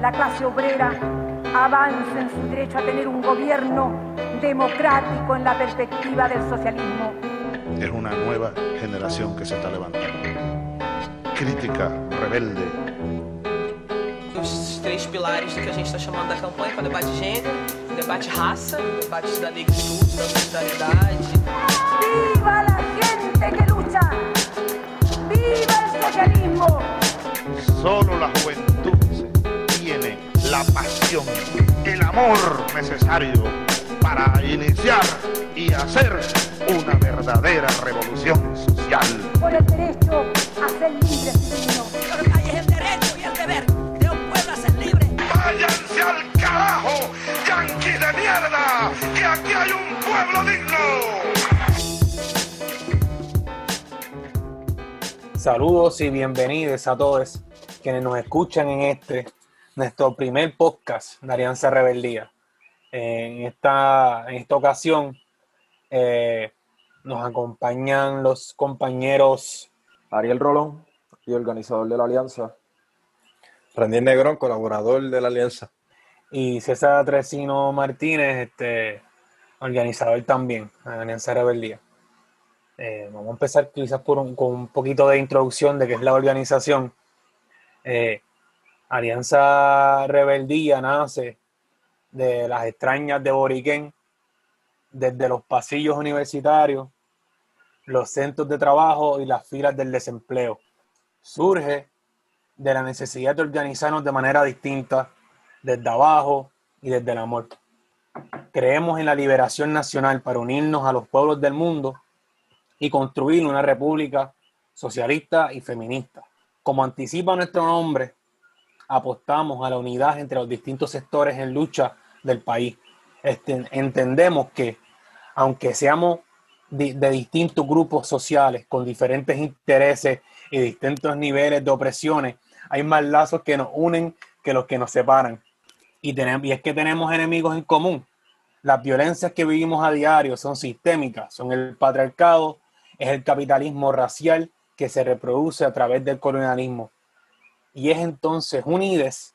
la clase obrera avance en su derecho a tener un gobierno democrático en la perspectiva del socialismo. Es una nueva generación que se está levantando. Crítica, rebelde. Os três pilares que a gente está chamando da campanha, que é o debate de gênero, o debate de raça, o debate da negritude, da solidariedade. ¡Viva la gente que lucha! ¡Viva el socialismo! Solo la juventud la pasión, el amor necesario para iniciar y hacer una verdadera revolución social. Por el derecho a ser libre, ciudadano. es el derecho y el deber de un pueblo a ser libre. ¡Váyanse al carajo, yanqui de mierda! ¡Que aquí hay un pueblo digno! Saludos y bienvenidos a todos quienes nos escuchan en este, nuestro primer podcast de Alianza Rebeldía. En esta, en esta ocasión eh, nos acompañan los compañeros Ariel Rolón y organizador de la Alianza. Randiel Negrón, colaborador de la Alianza. y César Tresino Martínez, este, organizador también de la Alianza Rebeldía. Eh, vamos a empezar quizás por un, con un poquito de introducción de qué es la organización. Eh, Alianza Rebeldía nace de las extrañas de Boriquén, desde los pasillos universitarios, los centros de trabajo y las filas del desempleo. Surge de la necesidad de organizarnos de manera distinta, desde abajo y desde el amor. Creemos en la liberación nacional para unirnos a los pueblos del mundo y construir una república socialista y feminista. Como anticipa nuestro nombre, apostamos a la unidad entre los distintos sectores en lucha del país. Este, entendemos que, aunque seamos de distintos grupos sociales con diferentes intereses y distintos niveles de opresiones, hay más lazos que nos unen que los que nos separan. Y, y es que tenemos enemigos en común. Las violencias que vivimos a diario son sistémicas, son el patriarcado, es el capitalismo racial que se reproduce a través del colonialismo. Y es entonces unides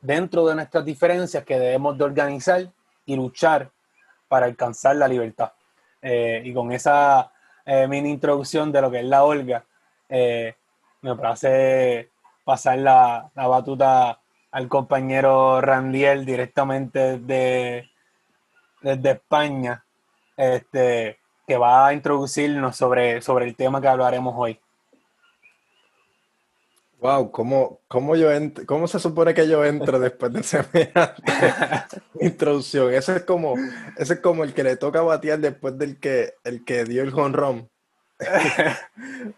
dentro de nuestras diferencias que debemos de organizar y luchar para alcanzar la libertad. Eh, y con esa eh, mini introducción de lo que es la Olga, eh, me place pasar la, la batuta al compañero Randiel directamente de, desde España, este, que va a introducirnos sobre, sobre el tema que hablaremos hoy. Wow, ¿cómo, cómo, yo ent- ¿cómo se supone que yo entro después de semejante introducción? Ese es como, ese es como el que le toca batear después del que, el que dio el honrón.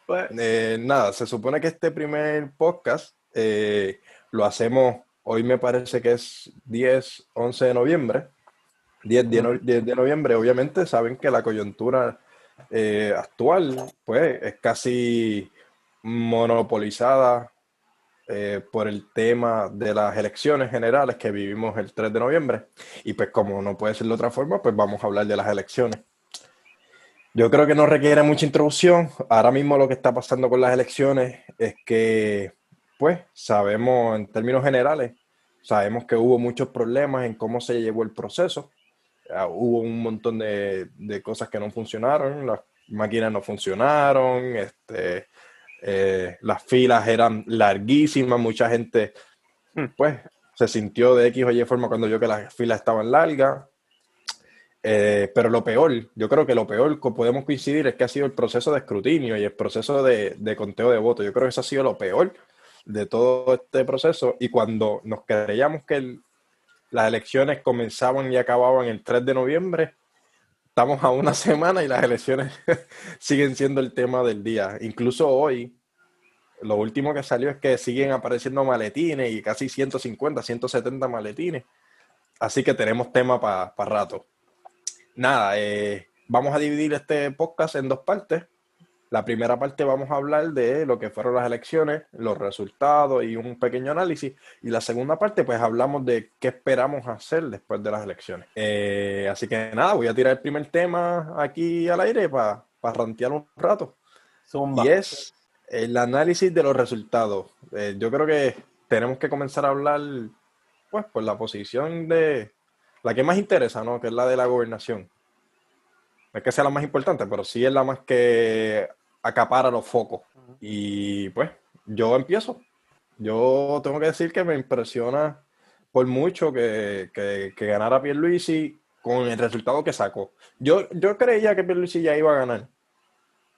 Pues, Eh, nada, se supone que este primer podcast eh, lo hacemos, hoy me parece que es 10, 11 de noviembre. 10 de, no- 10 de noviembre, obviamente saben que la coyuntura eh, actual pues es casi monopolizada eh, por el tema de las elecciones generales que vivimos el 3 de noviembre. Y pues como no puede ser de otra forma, pues vamos a hablar de las elecciones. Yo creo que no requiere mucha introducción. Ahora mismo lo que está pasando con las elecciones es que, pues, sabemos en términos generales, sabemos que hubo muchos problemas en cómo se llevó el proceso. Ah, hubo un montón de, de cosas que no funcionaron, las máquinas no funcionaron, este, eh, las filas eran larguísimas, mucha gente, pues, se sintió de X o Y forma cuando vio que las filas estaban largas. Eh, pero lo peor, yo creo que lo peor que podemos coincidir es que ha sido el proceso de escrutinio y el proceso de, de conteo de votos. Yo creo que eso ha sido lo peor de todo este proceso. Y cuando nos creíamos que el- las elecciones comenzaban y acababan el 3 de noviembre, estamos a una semana y las elecciones siguen siendo el tema del día. Incluso hoy, lo último que salió es que siguen apareciendo maletines y casi 150, 170 maletines. Así que tenemos tema para rato. Nada, eh, vamos a dividir este podcast en dos partes. La primera parte vamos a hablar de lo que fueron las elecciones, los resultados y un pequeño análisis. Y la segunda parte, pues hablamos de qué esperamos hacer después de las elecciones. Eh, así que nada, voy a tirar el primer tema aquí al aire para rantear un rato. Zumba. Y es el análisis de los resultados. Eh, yo creo que tenemos que comenzar a hablar, pues, por la posición de la que más interesa, ¿no? Que es la de la gobernación. No es que sea la más importante, pero sí es la más que acapara los focos. Y pues, yo empiezo. Yo tengo que decir que me impresiona por mucho que, que, que ganara Pierluisi con el resultado que sacó. Yo, yo creía que Pierluisi ya iba a ganar.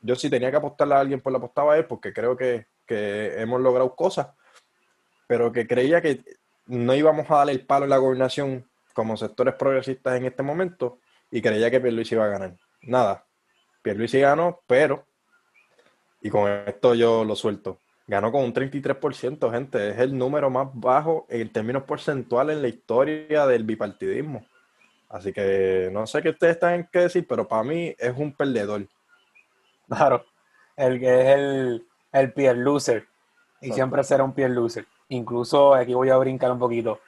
Yo sí tenía que apostarle a alguien, por la apostaba a él, porque creo que, que hemos logrado cosas, pero que creía que no íbamos a darle el palo en la gobernación como sectores progresistas en este momento y creía que Pierluisi iba a ganar. Nada, Pierluisi ganó, pero, y con esto yo lo suelto, ganó con un 33%, gente, es el número más bajo en términos porcentuales en la historia del bipartidismo. Así que no sé qué ustedes tienen que decir, pero para mí es un perdedor. Claro, el que es el, el peer loser. Y siempre será un peer loser. Incluso aquí voy a brincar un poquito.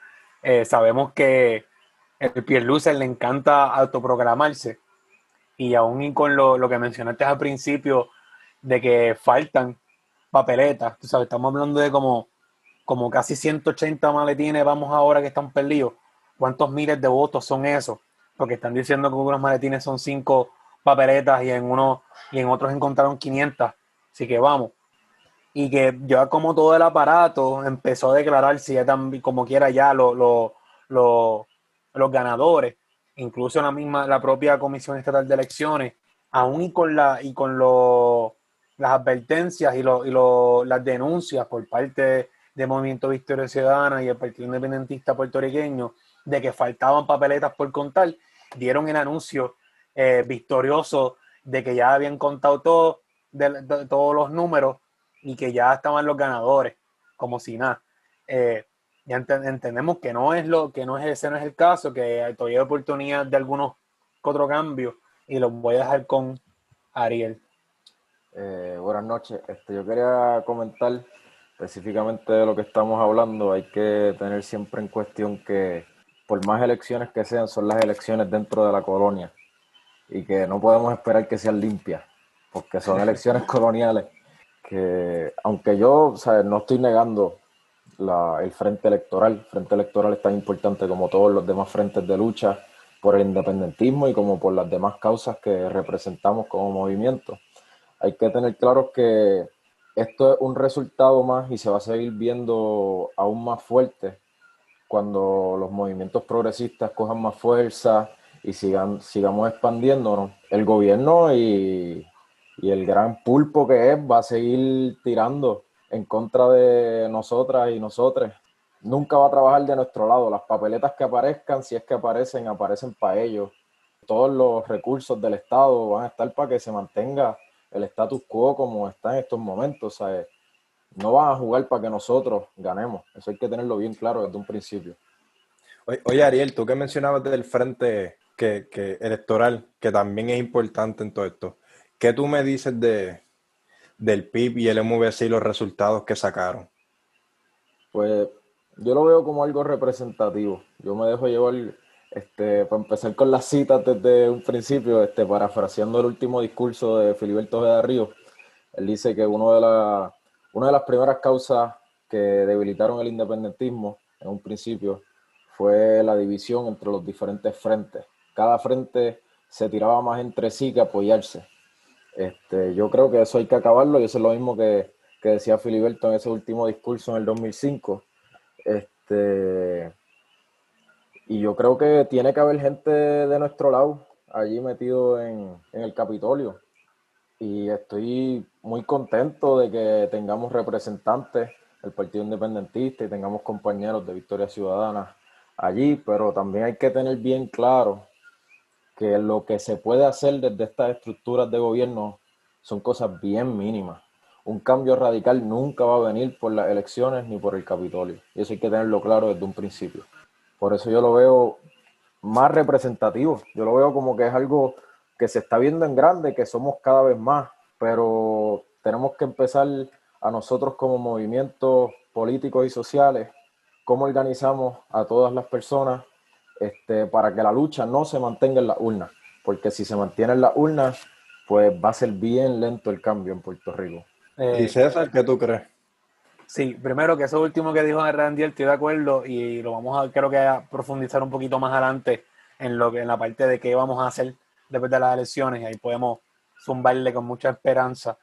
Eh, sabemos que el peer loser le encanta autoprogramarse. Y aún con lo, lo que mencionaste al principio, de que faltan papeletas, tú sabes, estamos hablando de como, como casi 180 maletines, vamos ahora que están perdidos ¿Cuántos miles de votos son esos? Porque están diciendo que unos maletines son cinco papeletas y en uno y en otros encontraron 500. Así que vamos. Y que ya como todo el aparato empezó a declarar si ya tan, como quiera ya lo, los ganadores, incluso la misma la propia Comisión Estatal de Elecciones, aún y con la y con las advertencias y, y las denuncias por parte del Movimiento Victoria Ciudadana y el Partido Independentista puertorriqueño de que faltaban papeletas por contar, dieron el anuncio eh, victorioso de que ya habían contado de, todos los números y que ya estaban los ganadores, como si nada. Eh, ya entendemos que no es lo que no es ese no es el caso, que todavía hay oportunidad de algunos otros cambios y los voy a dejar con Ariel. Eh, buenas noches. Este, yo quería comentar específicamente de lo que estamos hablando. Hay que tener siempre en cuestión que por más elecciones que sean, son las elecciones dentro de la colonia y que no podemos esperar que sean limpias, porque son elecciones coloniales que, aunque yo no estoy negando el frente electoral, el frente electoral es tan importante como todos los demás frentes de lucha por el independentismo y como por las demás causas que representamos como movimiento. Hay que tener claro que esto es un resultado más y se va a seguir viendo aún más fuerte cuando los movimientos progresistas cojan más fuerza y sigan, sigamos expandiéndonos, el gobierno y, el gran pulpo que es va a seguir tirando en contra de nosotras y nosotros. Nunca va a trabajar de nuestro lado. Las papeletas que aparezcan, si es que aparecen, aparecen para ellos. Todos los recursos del Estado van a estar para que se mantenga el status quo como está en estos momentos. ¿sabes? no van a jugar para que nosotros ganemos. Eso hay que tenerlo bien claro desde un principio. Oye, Ariel, tú que mencionabas del frente que, electoral, que también es importante en todo esto, ¿qué tú me dices de, del PIB y el MVC y los resultados que sacaron? Pues yo lo veo como algo representativo. Yo me dejo llevar, este, para empezar con las citas desde un principio, este, parafraseando el último discurso de Filiberto de Río, él dice que uno de las una de las primeras causas que debilitaron el independentismo en un principio fue la división entre los diferentes frentes. Cada frente se tiraba más entre sí que apoyarse. Este, yo creo que eso hay que acabarlo y eso es lo mismo que, decía Filiberto en ese último discurso en el 2005. Este, y yo creo que tiene que haber gente de nuestro lado allí metido en, en el Capitolio y estoy muy contento de que tengamos representantes del Partido Independentista y tengamos compañeros de Victoria Ciudadana allí, pero también hay que tener bien claro que lo que se puede hacer desde estas estructuras de gobierno son cosas bien mínimas. Un cambio radical nunca va a venir por las elecciones ni por el Capitolio. Y eso hay que tenerlo claro desde un principio. Por eso yo lo veo más representativo. Yo lo veo como que es algo que se está viendo en grande, que somos cada vez más, pero tenemos que empezar a nosotros como movimientos políticos y sociales, cómo organizamos a todas las personas este, para que la lucha no se mantenga en la urna, porque si se mantiene en la urna, pues va a ser bien lento el cambio en Puerto Rico. ¿Y César, qué tú crees? Sí, primero que eso último que dijo Randy, estoy de acuerdo y lo vamos a, creo que profundizar un poquito más adelante en lo que en la parte de qué vamos a hacer después de las elecciones y ahí podemos zumbarle con mucha esperanza.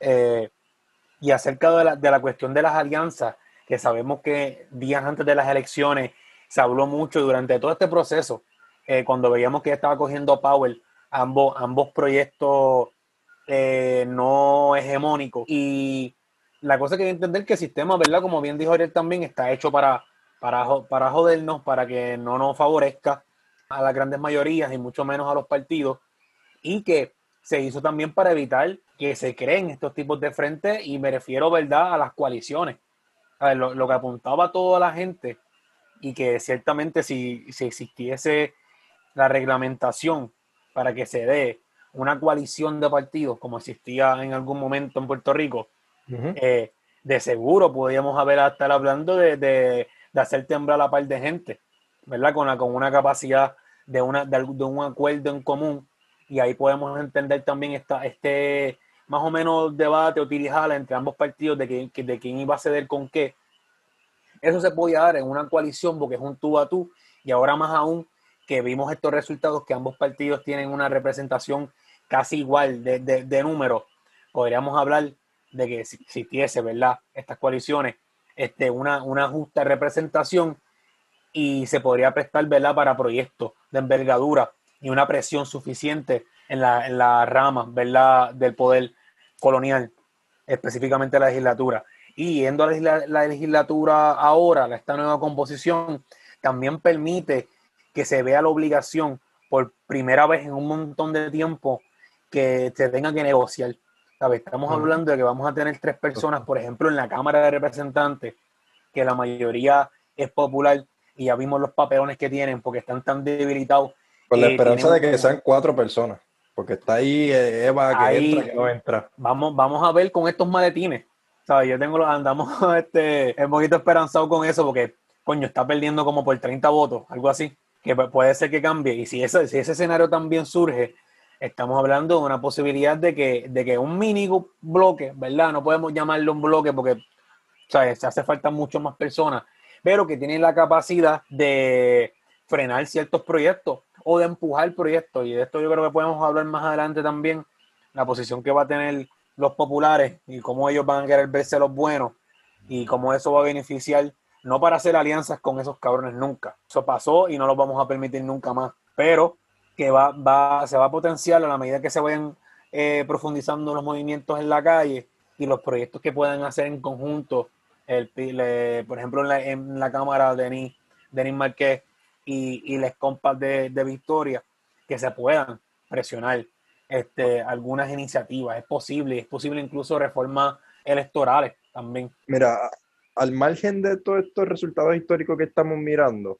Eh, y acerca de la, de la cuestión de las alianzas, que sabemos que días antes de las elecciones se habló mucho durante todo este proceso, eh, cuando veíamos que estaba cogiendo Power ambos, ambos proyectos eh, no hegemónicos. Y la cosa que hay que entender que el sistema, ¿verdad? Como bien dijo Ariel también, está hecho para, para, para jodernos, para que no nos favorezca a las grandes mayorías y mucho menos a los partidos. Y que se hizo también para evitar que se creen estos tipos de frentes y me refiero, ¿verdad?, a las coaliciones. A ver, lo, lo, que apuntaba toda la gente y que ciertamente si, si existiese la reglamentación para que se dé una coalición de partidos como existía en algún momento en Puerto Rico, eh, de seguro podríamos haber estar hablando de, de, de, hacer temblar a la par de gente, ¿verdad? Con, la, con una capacidad de, una, de, de, un acuerdo en común y ahí podemos entender también esta, este más o menos debate o entre ambos partidos de, que, de quién iba a ceder con qué. Eso se podía dar en una coalición porque es un tú a tú y ahora más aún que vimos estos resultados que ambos partidos tienen una representación casi igual de, de, de números, podríamos hablar de que existiese, ¿verdad? Estas coaliciones, este, una, una justa representación y se podría prestar, ¿verdad? Para proyectos de envergadura y una presión suficiente en la, en la rama, ¿verdad? Del poder colonial, específicamente la legislatura. Y yendo a la, la legislatura ahora, esta nueva composición, también permite que se vea la obligación por primera vez en un montón de tiempo que se tenga que negociar. Estamos hablando de que vamos a tener tres personas, por ejemplo, en la Cámara de Representantes, que la mayoría es popular y ya vimos los papelones que tienen porque están tan debilitados. Con la esperanza de que sean cuatro personas, porque está ahí eh, Eva que ahí, entra, que no entra. Vamos, vamos a ver con estos maletines. ¿sabes? Yo tengo los, andamos este, un poquito esperanzado con eso porque, coño, está perdiendo como por 30 votos, algo así, que puede ser que cambie. Y si ese, si ese escenario también surge, estamos hablando de una posibilidad de que, de que un mini bloque, ¿verdad? No podemos llamarlo un bloque porque ¿sabes? se hace falta mucho más personas, pero que tienen la capacidad de frenar ciertos proyectos o de empujar proyectos. Y de esto yo creo que podemos hablar más adelante también, la posición que va a tener los populares y cómo ellos van a querer verse los buenos y cómo eso va a beneficiar, no para hacer alianzas con esos cabrones nunca. Eso pasó y no lo vamos a permitir nunca más. Pero que va, va, se va a potenciar a la medida que se vayan eh, profundizando los movimientos en la calle y los proyectos que puedan hacer en conjunto, el, por ejemplo en la, en la Cámara Denis, Denis Marqués y, y les compas de, de, Victoria, que se puedan presionar este, algunas iniciativas. Es posible, es posible incluso reformas electorales también. Mira, al margen de todos estos resultados históricos que estamos mirando,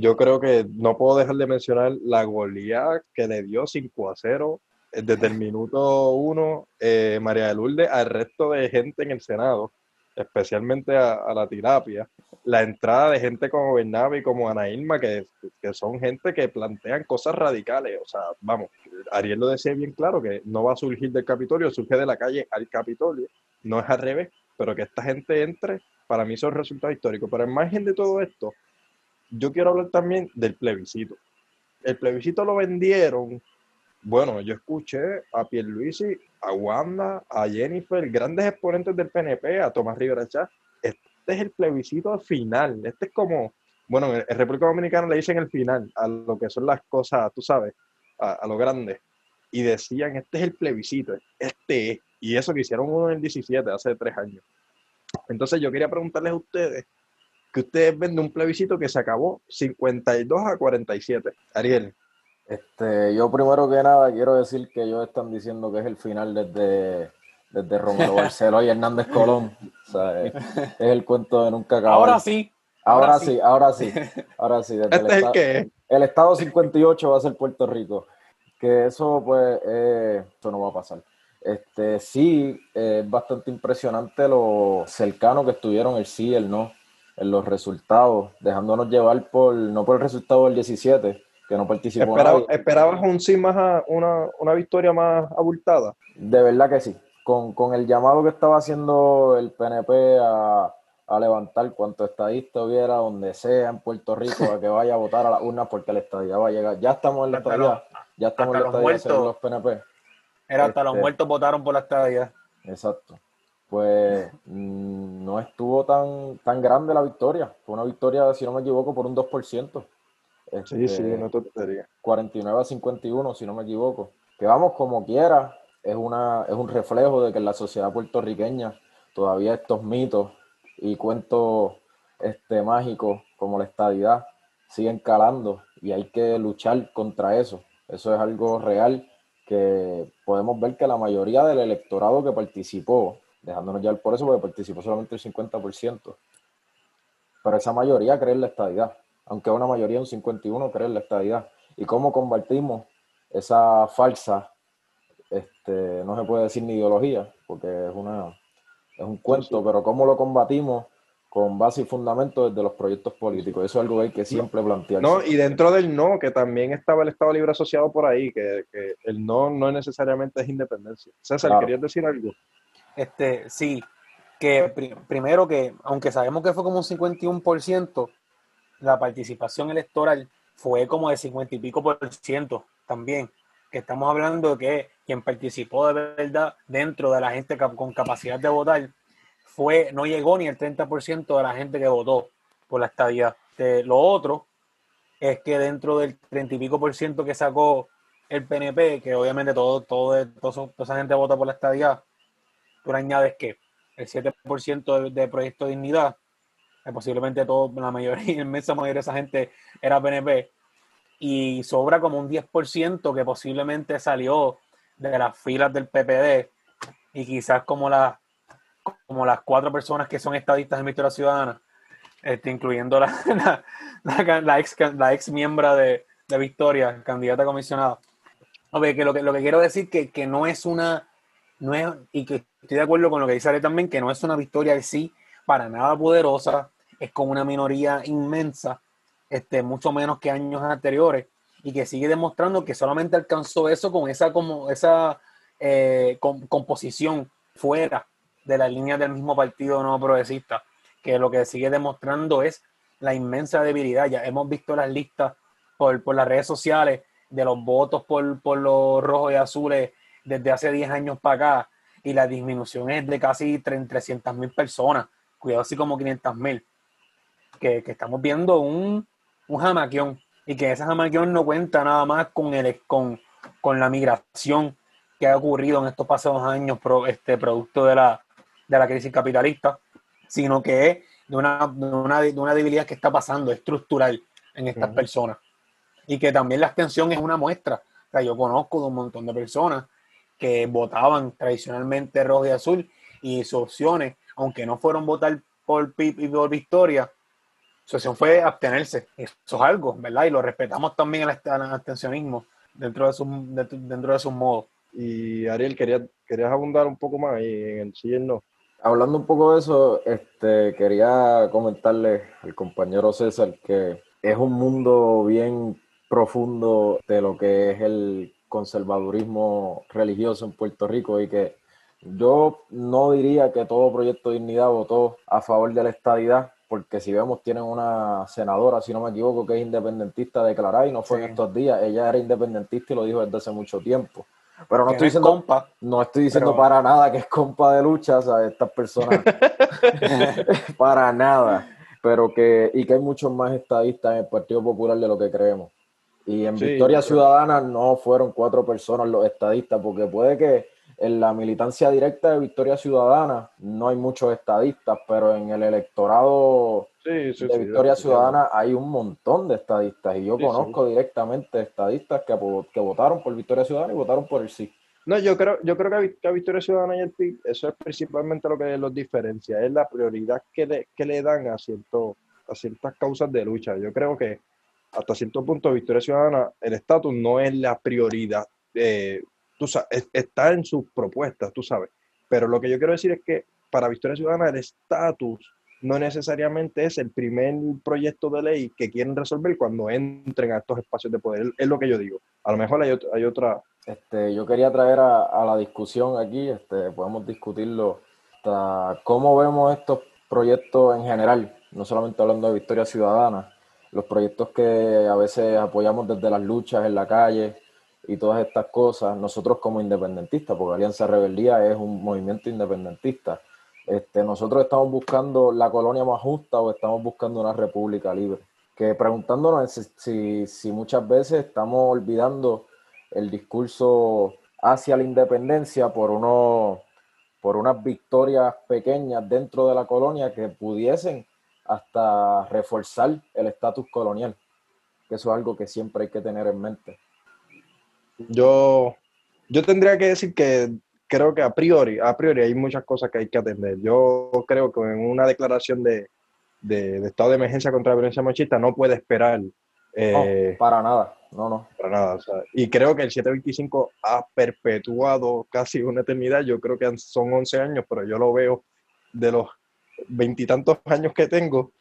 yo creo que no puedo dejar de mencionar la goleada que le dio 5 a 0 desde el minuto 1 eh, María de Lourdes al resto de gente en el Senado, especialmente a, la terapia. La entrada de gente como Bernabe y como Ana Irma, que, que son gente que plantean cosas radicales. O sea, vamos, Ariel lo decía bien claro, que no va a surgir del Capitolio, surge de la calle al Capitolio, no es al revés, pero que esta gente entre, para mí son resultados históricos. Pero en margen de todo esto, yo quiero hablar también del plebiscito. El plebiscito lo vendieron, bueno, yo escuché a Pierluisi, a Wanda, a Jennifer, grandes exponentes del PNP, a Tomás Rivera Chá. Este es el plebiscito final. Este es como, bueno, en República Dominicana le dicen el final, a lo que son las cosas, tú sabes, a, a lo grande. Y decían, este es el plebiscito, este es. Y eso que hicieron uno en el 17, hace tres años. Entonces yo quería preguntarles a ustedes, que ustedes ven de un plebiscito que se acabó 52 a 47. Ariel. Este, yo primero que nada quiero decir que ellos están diciendo que es el final desde, desde Romero Barceló y Hernández Colón. O sea, es, es, el cuento de nunca acabar. Ahora sí. Ahora, ahora sí, sí, ahora sí. Ahora sí. Desde ¿Este el, es estado, qué? el estado 58 va a ser Puerto Rico. Que eso, pues, eh, eso no va a pasar. Este, sí, eh, es bastante impresionante lo cercano que estuvieron el sí y el no en los resultados, dejándonos llevar por, no por el resultado del 17, que no participó Esperaba. ¿Esperabas un sí más, a, una, una victoria más abultada? De verdad que sí. con, con el llamado que estaba haciendo el PNP a, a levantar cuanto estadista hubiera donde sea en Puerto Rico a que vaya a votar a la urna porque la estadía va a llegar. Ya estamos en la Hasta estadía, los- ya estamos en la los estadía según muertos. los PNP. Era hasta los Este- muertos votaron por la estadía. Exacto. Pues mm, no estuvo tan, tan grande la victoria. Fue una victoria, si no me equivoco, por un 2%. Sí, sí, Este, no tontería. 49 a 51, si no me equivoco. Que vamos como quiera, es, una, es un reflejo de que en la sociedad puertorriqueña todavía estos mitos y cuentos este, mágicos como la estadidad siguen calando y hay que luchar contra eso. Eso es algo real que podemos ver que la mayoría del electorado que participó, dejándonos ya por eso, porque participó solamente el 50%, pero esa mayoría cree en la estadidad, aunque una mayoría, un 51, cree en la estadidad. ¿Y cómo combatimos esa falsa, este, no se puede decir ni ideología, porque es, una, es un cuento, pero cómo lo combatimos con base y fundamento desde los proyectos políticos? Eso es algo que hay que siempre plantearse. No, y dentro del no, que también estaba el Estado Libre Asociado por ahí, que, que el no no necesariamente es independencia. César, Claro. ¿querías decir algo? Este, sí, que pri- primero que, aunque sabemos que fue como un 51%, la participación electoral fue como de 50 y pico por ciento también. Que estamos hablando de que quien participó de verdad dentro de la gente con capacidad de votar fue, no llegó ni el 30% de la gente que votó por la estadía. De, lo otro es que dentro del 30 y pico por ciento que sacó el PNP, que obviamente todo, todo, todo toda esa gente vota por la estadía, tú le añades que el 7% de, de Proyecto de Dignidad, que posiblemente todo, la mayoría, la inmensa mayoría de esa gente era PNP, y sobra como un 10% que posiblemente salió de las filas del PPD, y quizás como, las como las cuatro personas que son estadistas en Victoria Ciudadana, este, incluyendo la, la, la- la ex, la ex miembro de, de Victoria, candidata a comisionada. Ok, que lo que lo que quiero decir que, que no es una, no es, y que estoy de acuerdo con lo que dice Ale también, que no es una victoria en sí para nada poderosa, es con una minoría inmensa, este, mucho menos que años anteriores, y que sigue demostrando que solamente alcanzó eso con esa, como, esa eh, com- composición fuera de la línea del mismo partido no progresista, que lo que sigue demostrando es la inmensa debilidad. Ya hemos visto las listas por, por las redes sociales de los votos por, por los rojos y azules desde hace 10 años para acá, y la disminución es de casi 300 mil personas, cuidado así como 500 mil, que, que estamos viendo un, un jamaquión, y que ese jamaquión no cuenta nada más con, el, con, con la migración que ha ocurrido en estos pasados años pro- este, producto de la, de la crisis capitalista, sino que es de una, de una, de una debilidad que está pasando estructural en estas personas. Y que también la abstención es una muestra. O sea, yo conozco de un montón de personas que votaban tradicionalmente rojo y azul y sus opciones, aunque no fueron votar por PIB y por Victoria, su opción fue abstenerse. Eso es algo, ¿verdad? Y lo respetamos también al abstencionismo dentro de sus, dentro de sus modos. Y Ariel, ¿querías, querías abundar un poco más ahí en el sí y no? Hablando un poco de eso, este, quería comentarle al compañero César que es un mundo bien profundo de lo que es el conservadurismo religioso en Puerto Rico y que yo no diría que todo Proyecto de Dignidad votó a favor de la estadidad, porque si vemos tienen una senadora, si no me equivoco, que es independentista declarada y no fue Sí. en estos días, ella era independentista y lo dijo desde hace mucho tiempo. Pero no estoy es diciendo compa, no estoy diciendo Pero- para nada que es compa de lucha, o sea, estas personas, para nada, pero que, y que hay muchos más estadistas en el Partido Popular de lo que creemos. Y en Sí, Victoria. Ciudadana no fueron cuatro personas los estadistas, porque puede que en la militancia directa de Victoria Ciudadana no hay muchos estadistas, pero en el electorado Sí, sí, de Victoria. Ciudadana hay un montón de estadistas, y yo conozco directamente estadistas que, que votaron por Victoria Ciudadana y votaron por el sí. No, yo creo, yo creo que que Victoria Ciudadana y el PIB, eso es principalmente lo que los diferencia, es la prioridad que le, que le dan a, cierto, a ciertas causas de lucha. Yo creo que hasta cierto punto Victoria Ciudadana, el estatus no es la prioridad, eh, tú sa- es- está en sus propuestas, tú sabes. Pero lo que yo quiero decir es que para Victoria Ciudadana el estatus no necesariamente es el primer proyecto de ley que quieren resolver cuando entren a estos espacios de poder. Es lo que yo digo. A lo mejor hay, ot- hay otra este, yo quería traer a, a la discusión aquí, este, podemos discutirlo, hasta cómo vemos estos proyectos en general, no solamente hablando de Victoria Ciudadana, los proyectos que a veces apoyamos desde las luchas en la calle y todas estas cosas, nosotros como independentistas, porque Alianza Rebeldía es un movimiento independentista, este, nosotros estamos buscando la colonia más justa o estamos buscando una república libre. Que preguntándonos si, si, si muchas veces estamos olvidando el discurso hacia la independencia por uno, por unas victorias pequeñas dentro de la colonia que pudiesen hasta reforzar el estatus colonial, que eso es algo que siempre hay que tener en mente. Yo, yo tendría que decir que creo que a priori, a priori hay muchas cosas que hay que atender. Yo creo que en una declaración de, de, de estado de emergencia contra la violencia machista no puede esperar eh, no, para nada, no, no. Para nada. O sea, y creo que el 725 ha perpetuado casi una eternidad. Yo creo que son 11 años, pero yo lo veo de los veintitantos años que tengo.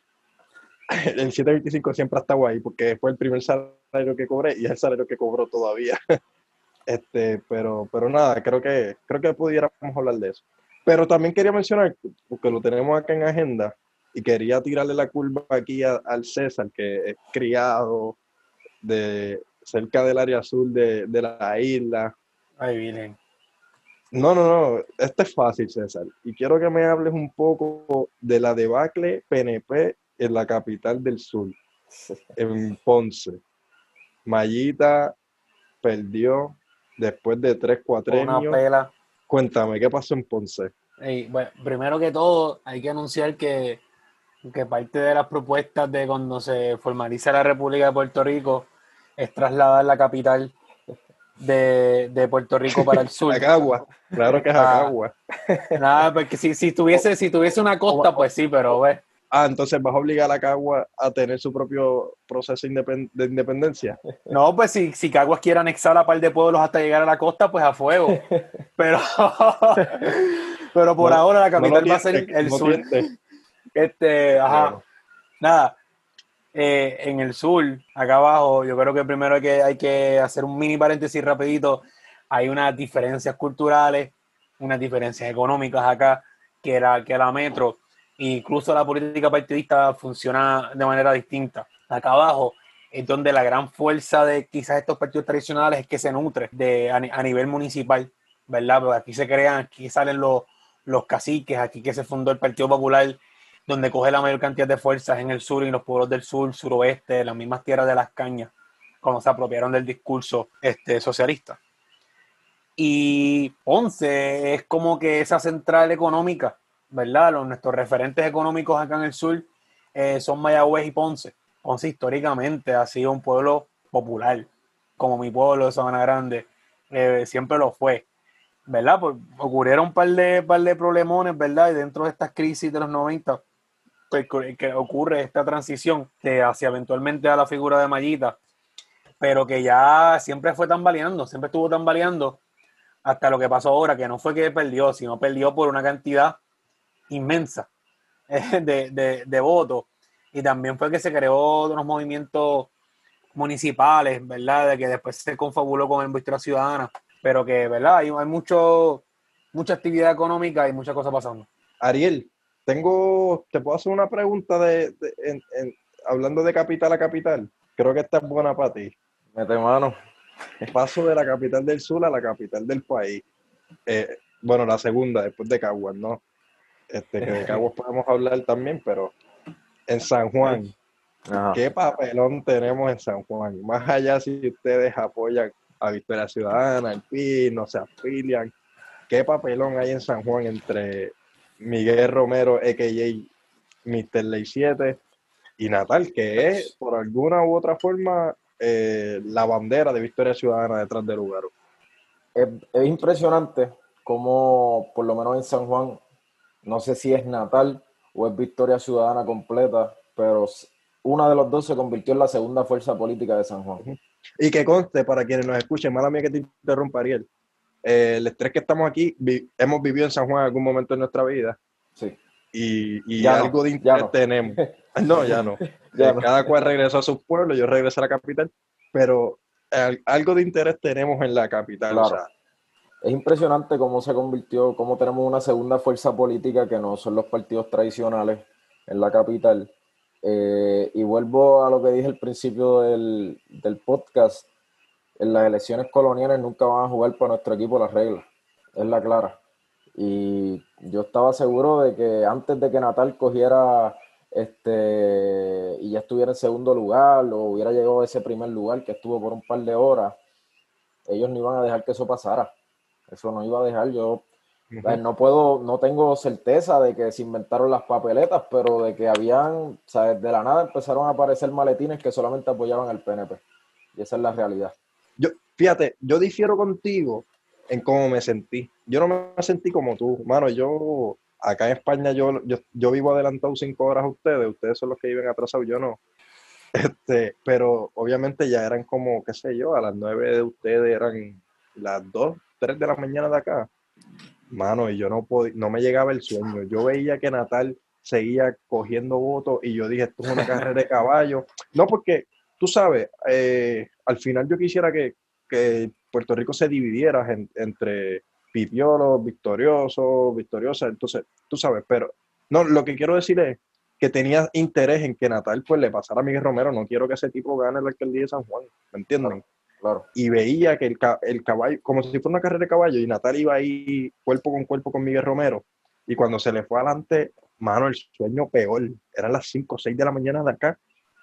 El 725 siempre ha estado ahí porque fue el primer salario que cobré y es el salario que cobro todavía. Este, pero, pero nada, creo que, creo que pudiéramos hablar de eso. Pero también quería mencionar, porque lo tenemos acá en agenda, y quería tirarle la curva aquí a, al César, que es criado de cerca del área azul de, de la isla. Ay, bien. No, no, no, este es fácil, César. Y quiero que me hables un poco de la debacle PNP en la capital del sur, en Ponce. Mayita perdió después de tres, cuatro Una años. pela. Cuéntame, ¿qué pasó en Ponce? Ey, bueno, primero que todo, hay que anunciar que, que parte de las propuestas de cuando se formaliza la República de Puerto Rico es trasladar la capital de, de Puerto Rico para el sur. Acagua, claro que es Ah. Acagua. Nada, porque si, si, tuviese, si tuviese una costa, pues sí, pero ve. Ah, entonces vas a obligar a Cagua a tener su propio proceso independ- de independencia. No, pues si, si Caguas quiere anexar a par de pueblos hasta llegar a la costa, pues a fuego. Pero, pero por No- ahora la No capital va a ser el no sur. Este, ajá. Nada. Eh, en el sur, acá abajo, yo creo que primero hay que, hacer un mini paréntesis rapidito. Hay unas diferencias culturales, unas diferencias económicas acá, que la, que la metro, incluso la política partidista funciona de manera distinta. Acá abajo es donde la gran fuerza de quizás estos partidos tradicionales es que se nutre de, a, a nivel municipal, ¿verdad? Porque aquí se crean, aquí salen los, los caciques, aquí que se fundó el Partido Popular, donde coge la mayor cantidad de fuerzas en el sur y en los pueblos del sur, suroeste, las mismas tierras de las cañas, cuando se apropiaron del discurso este, socialista. Y Ponce es como que esa central económica, ¿verdad? Los, nuestros referentes económicos acá en el sur eh, son Mayagüez y Ponce. Ponce históricamente ha sido un pueblo popular, como mi pueblo de Sabana Grande, eh, siempre lo fue. ¿verdad? Pues ocurrieron un par de, par de problemones, ¿verdad? Y dentro de estas crisis de los 90, pues, que- que ocurre esta transición de hacia eventualmente a la figura de Mallita, pero que ya siempre fue tambaleando, siempre estuvo tambaleando hasta lo que pasó ahora, que no fue que perdió, sino perdió por una cantidad inmensa eh, de, de, de votos. Y también fue que se creó unos movimientos municipales, ¿verdad? De que después se confabuló con el Vuestra Ciudadana, pero que, ¿verdad? Hay, hay mucho, mucha actividad económica y muchas cosas pasando. Ariel, tengo, te puedo hacer una pregunta de, de- en- en- hablando de capital a capital. Creo que esta es buena para ti. Mete mano. Paso de la capital del sur a la capital del país. Eh, bueno, la segunda, después de Caguas, ¿no? Este, que de Caguas podemos hablar también, pero en San Juan, Ajá. ¿qué papelón tenemos en San Juan? Más allá si ustedes apoyan a Victoria Ciudadana, el PIB, no se afilian, ¿qué papelón hay en San Juan entre Miguel Romero, a.k.a. Mr. Ley 7, y Natal, que es, por alguna u otra forma, eh, la bandera de Victoria Ciudadana detrás del lugar? Es, es impresionante cómo, por lo menos en San Juan, no sé si es Natal o es Victoria Ciudadana completa, pero una de los dos se convirtió en la segunda fuerza política de San Juan. Y que conste, para quienes nos escuchen, mala mía que te interrumpa, Ariel, eh, el estrés que estamos aquí, vi- hemos vivido en San Juan en algún momento de nuestra vida, Sí. y, y Ya no, algo de interés no. tenemos. No, ya no. Ya Eh, no. Cada cual regresó a sus pueblos, yo regresé a la capital, pero al- algo de interés tenemos en la capital. o Claro. sea, Es impresionante cómo se convirtió, cómo tenemos una segunda fuerza política que no son los partidos tradicionales en la capital. Eh, y vuelvo a lo que dije al principio del, del podcast. En las elecciones coloniales nunca van a jugar para nuestro equipo las reglas. Es la clara. Y yo estaba seguro de que antes de que Natal cogiera este y ya estuviera en segundo lugar o hubiera llegado a ese primer lugar que estuvo por un par de horas, ellos no iban a dejar que eso pasara. Eso no iba a dejar. Yo sea, no puedo, no tengo certeza de que se inventaron las papeletas, pero de que habían, o sea, de la nada empezaron a aparecer maletines que solamente apoyaban al PNP. Y esa es la realidad. Yo, fíjate, yo difiero contigo en cómo me sentí. Yo no me sentí como tú, mano. Yo, acá en España, yo, yo, yo vivo adelantado cinco horas a ustedes. Ustedes son los que viven atrasados, yo no. Este, pero obviamente ya eran como, qué sé yo, a las nueve de ustedes eran las dos, tres de la mañana de acá. Mano, y yo no podía, no me llegaba el sueño. Yo veía que Natal seguía cogiendo votos y yo dije, esto es una carrera de caballo. No, porque tú sabes, eh, al final yo quisiera que, que Puerto Rico se dividiera en- entre pipiolos, victoriosos, victoriosas, entonces, tú sabes, pero no, lo que quiero decir es que tenía interés en que Natal pues le pasara a Miguel Romero, no quiero que ese tipo gane la alcaldía de San Juan, ¿me entienden? Claro. y veía que el, el caballo, como si fuera una carrera de caballo, y Natal iba ahí cuerpo con cuerpo con Miguel Romero, y cuando se le fue adelante, mano, el sueño peor, eran las 5 o 6 de la mañana de acá,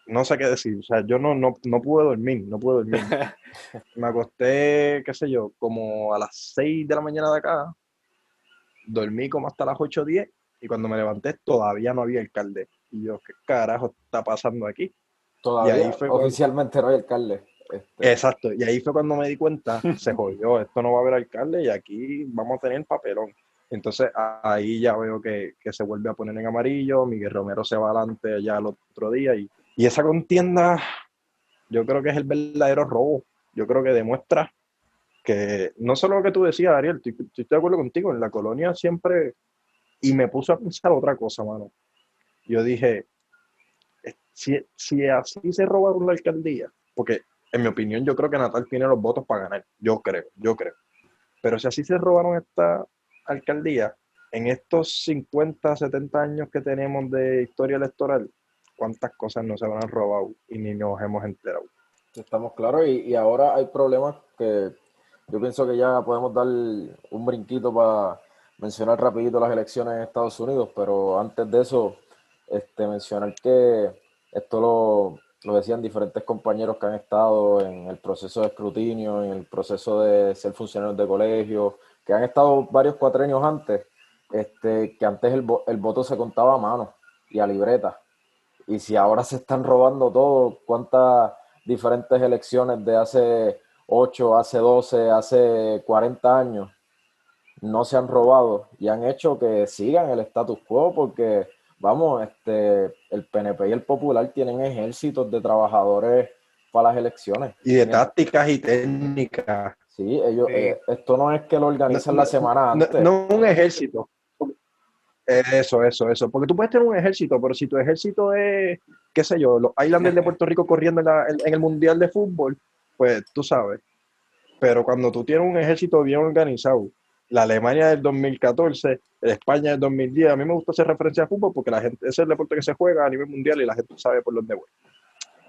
no sé qué decir, o sea, yo no, no, no pude dormir, no pude dormir. Me acosté, qué sé yo, como a las 6 de la mañana de acá, dormí como hasta las 8 o 10, y cuando me levanté todavía no había alcalde. Y yo, ¿qué carajo está pasando aquí? Todavía ahí fue cuando- oficialmente no hay alcalde. Este, Exacto, y ahí fue cuando me di cuenta, se jodió, esto no va a haber alcalde y aquí vamos a tener papelón. Entonces ahí ya veo que, que se vuelve a poner en amarillo, Miguel Romero se va adelante ya el otro día y, y esa contienda yo creo que es el verdadero robo. Yo creo que demuestra que no solo lo que tú decías, Ariel, estoy, estoy de acuerdo contigo, en la colonia siempre, y me puso a pensar otra cosa, mano. Yo dije, si, si así se robaron la alcaldía, porque en mi opinión yo creo que Natal tiene los votos para ganar, yo creo, yo creo. Pero si así se robaron esta alcaldía, en estos 50, 70 años que tenemos de historia electoral, ¿cuántas cosas no se habrán robado y ni nos hemos enterado? Estamos claros y, y ahora hay problemas que yo pienso que ya podemos dar un brinquito para mencionar rapidito las elecciones en Estados Unidos, pero antes de eso, este, mencionar que esto lo, lo decían diferentes compañeros que han estado en el proceso de escrutinio, en el proceso de ser funcionarios de colegio, que han estado varios cuatrenios antes, este, que antes el, el voto se contaba a mano y a libreta. Y si ahora se están robando todo, ¿cuántas diferentes elecciones de hace 8, hace 12, hace 40 años no se han robado y han hecho que sigan el status quo? Porque, vamos, este, el PNP y el Popular tienen ejércitos de trabajadores para las elecciones. Y de tácticas y técnicas. Sí, ellos, Sí. eh, esto no es que lo organizan No, la semana No, antes. no un ejército. Eso, eso, eso. Porque tú puedes tener un ejército, pero si tu ejército es, qué sé yo, los Islanders de Puerto Rico corriendo en, la- en- en el Mundial de Fútbol, pues tú sabes. Pero cuando tú tienes un ejército bien organizado, la Alemania del 2014, la España del 2010, a mí me gusta hacer referencia a fútbol porque la gente, ese es el deporte que se juega a nivel mundial y la gente sabe por dónde voy.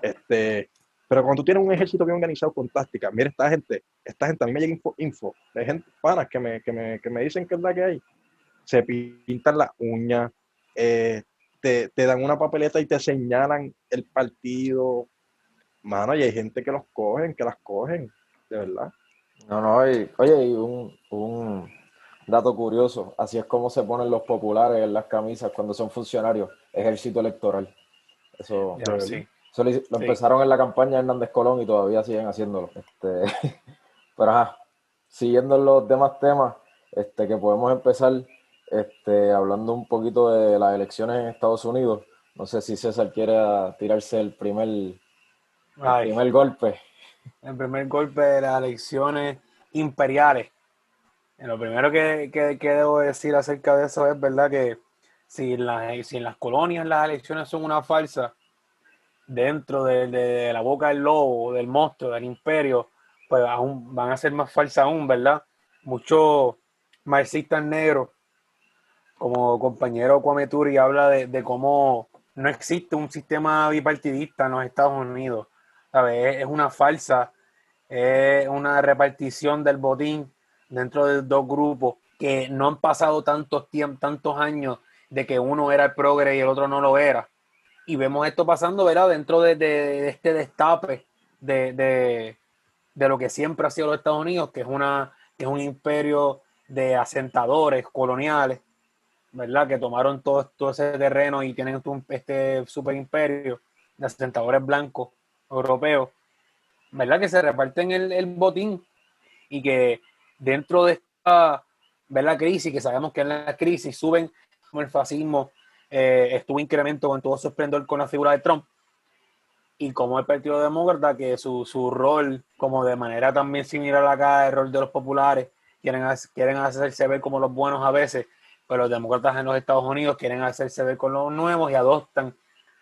Este, pero cuando tú tienes un ejército bien organizado con táctica, mira esta gente, esta gente, a mí me llega info, info de gente, panas que me, que me, que me dicen que es la que hay. Se pintan las uñas, eh, te, te dan una papeleta y te señalan el partido. Mano, y hay gente que los cogen, que las cogen, de verdad. No, no, y, oye, y un, un dato curioso, así es como se ponen los populares en las camisas cuando son funcionarios, ejército electoral. Eso, Ya, sí. eso lo, hice- lo Sí. empezaron en la campaña de Hernández Colón y todavía siguen haciéndolo. Este, pero ajá, siguiendo los demás temas, este, que podemos empezar este, hablando un poquito de las elecciones en Estados Unidos. No sé si César quiere ah, tirarse el primer, el primer golpe. el primer golpe de las elecciones imperiales. Eh, Lo primero que, que- que debo decir acerca de eso es verdad que si en las, si en las colonias las elecciones son una farsa, dentro de, de la boca del lobo, del monstruo, del imperio, pues aún van a ser más falsas aún, ¿verdad? Muchos marxistas negros, como compañero Kwame habla de, cómo no existe un sistema bipartidista en los Estados Unidos, ¿sabes? Es una falsa, es una repartición del botín dentro de dos grupos que no han pasado tantos tantos años de que uno era el progre y el otro no lo era. Y vemos esto pasando, ¿verdad? Dentro de, de este destape de, de, de lo que siempre ha sido los Estados Unidos, que es, una, que es un imperio de asentadores coloniales, ¿verdad? Que tomaron todo, todo ese terreno y tienen este super imperio de asentadores blancos europeos, ¿verdad? Que se reparten el, el botín y que dentro de esta ¿verdad? crisis, que sabemos que en la crisis suben como el fascismo eh, estuvo incremento con todo su esplendor con la figura de Trump, y como el Partido Demócrata, que su, su rol, como de manera también similar acá, el rol de los populares, quieren, quieren hacerse ver como los buenos a veces, pero los demócratas en los Estados Unidos quieren hacerse ver con los nuevos y adoptan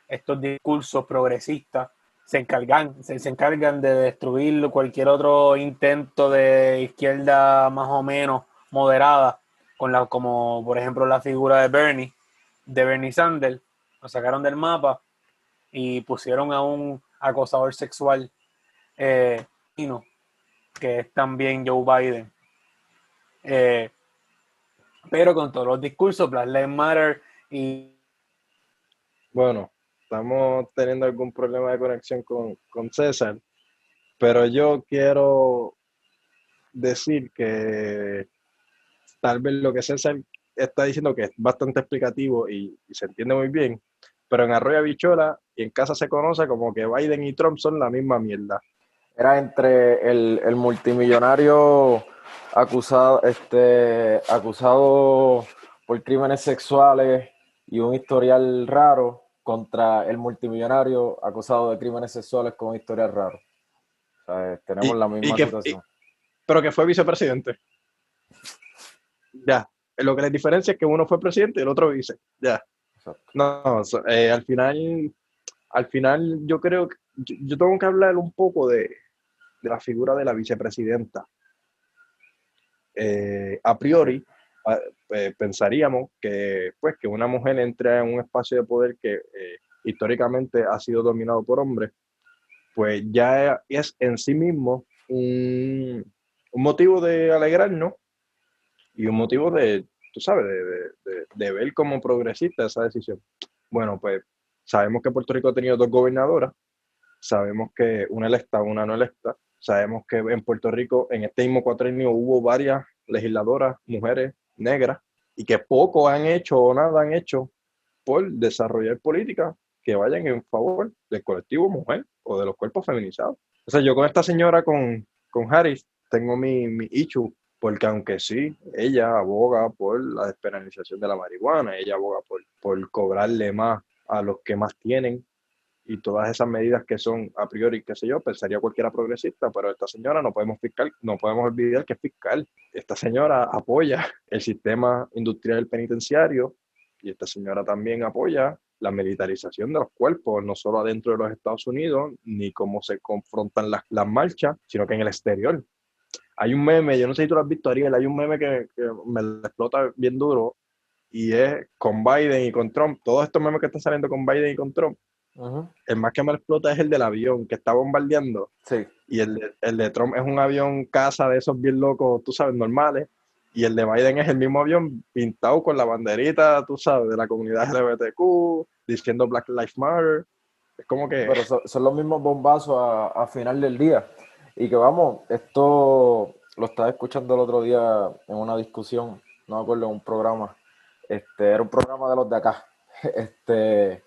estos discursos progresistas, se encargan, se, encargan de destruir cualquier otro intento de izquierda más o menos moderada, con la, como por ejemplo la figura de Bernie, de Bernie Sanders, lo sacaron del mapa y pusieron a un acosador sexual eh, que es también Joe Biden. Eh, pero con todos los discursos, Black Lives Matter y... Bueno, estamos teniendo algún problema de conexión con, con César, pero yo quiero decir que tal vez lo que César está diciendo que es bastante explicativo y, y se entiende muy bien, pero en Arroyo Bichola y en casa se conoce como que Biden y Trump son la misma mierda. Era entre el, el multimillonario acusado, este, acusado por crímenes sexuales y un historial raro contra el multimillonario acusado de crímenes sexuales con un historial raro. O sea, tenemos Y- la misma que- situación. pero que fue vicepresidente. Ya, lo que les diferencia es que uno fue presidente y el otro vice. Ya. Exacto. No, eh, al final, al final yo creo que yo, yo tengo que hablar un poco de, de la figura de la vicepresidenta. Eh, a priori, eh, pensaríamos que, pues, que una mujer entre en un espacio de poder que eh, históricamente ha sido dominado por hombres, pues ya es en sí mismo un, un motivo de alegrarnos y un motivo de, tú sabes, de, de- de- de ver como progresista esa decisión. Bueno, pues sabemos que Puerto Rico ha tenido dos gobernadoras, sabemos que una electa, una no electa, sabemos que en Puerto Rico en este mismo cuatrenio hubo varias legisladoras, mujeres negras, y que poco han hecho o nada han hecho por desarrollar políticas que vayan en favor del colectivo mujer o de los cuerpos feminizados. O sea, yo con esta señora, con, con Harris, tengo mi, mi issue, porque aunque sí, ella aboga por la despenalización de la marihuana, ella aboga por, por cobrarle más a los que más tienen y todas esas medidas que son a priori, qué sé yo, pensaría cualquiera progresista, pero esta señora no podemos fiscal, no podemos olvidar que es fiscal. Esta señora apoya el sistema industrial penitenciario y esta señora también apoya la militarización de los cuerpos, no solo adentro de los Estados Unidos, ni cómo se confrontan las, las marchas, sino que en el exterior. Hay un meme, yo no sé si tú lo has visto, Ariel, hay un meme que, que me explota bien duro y es con Biden y con Trump. Todos estos memes que están saliendo con Biden y con Trump, El más que me explota es el del avión que está bombardeando Sí, y el de, el de Trump es un avión casa de esos bien locos, tú sabes, normales. Y el de Biden es el mismo avión pintado con la banderita, tú sabes, de la comunidad LGBTQ, diciendo Black Lives Matter. Es como que... pero son, son los mismos bombazos a, a final del día. Y que vamos, esto lo estaba escuchando el otro día en una discusión, no me acuerdo, en un programa. Este, era un programa de los de acá. Este,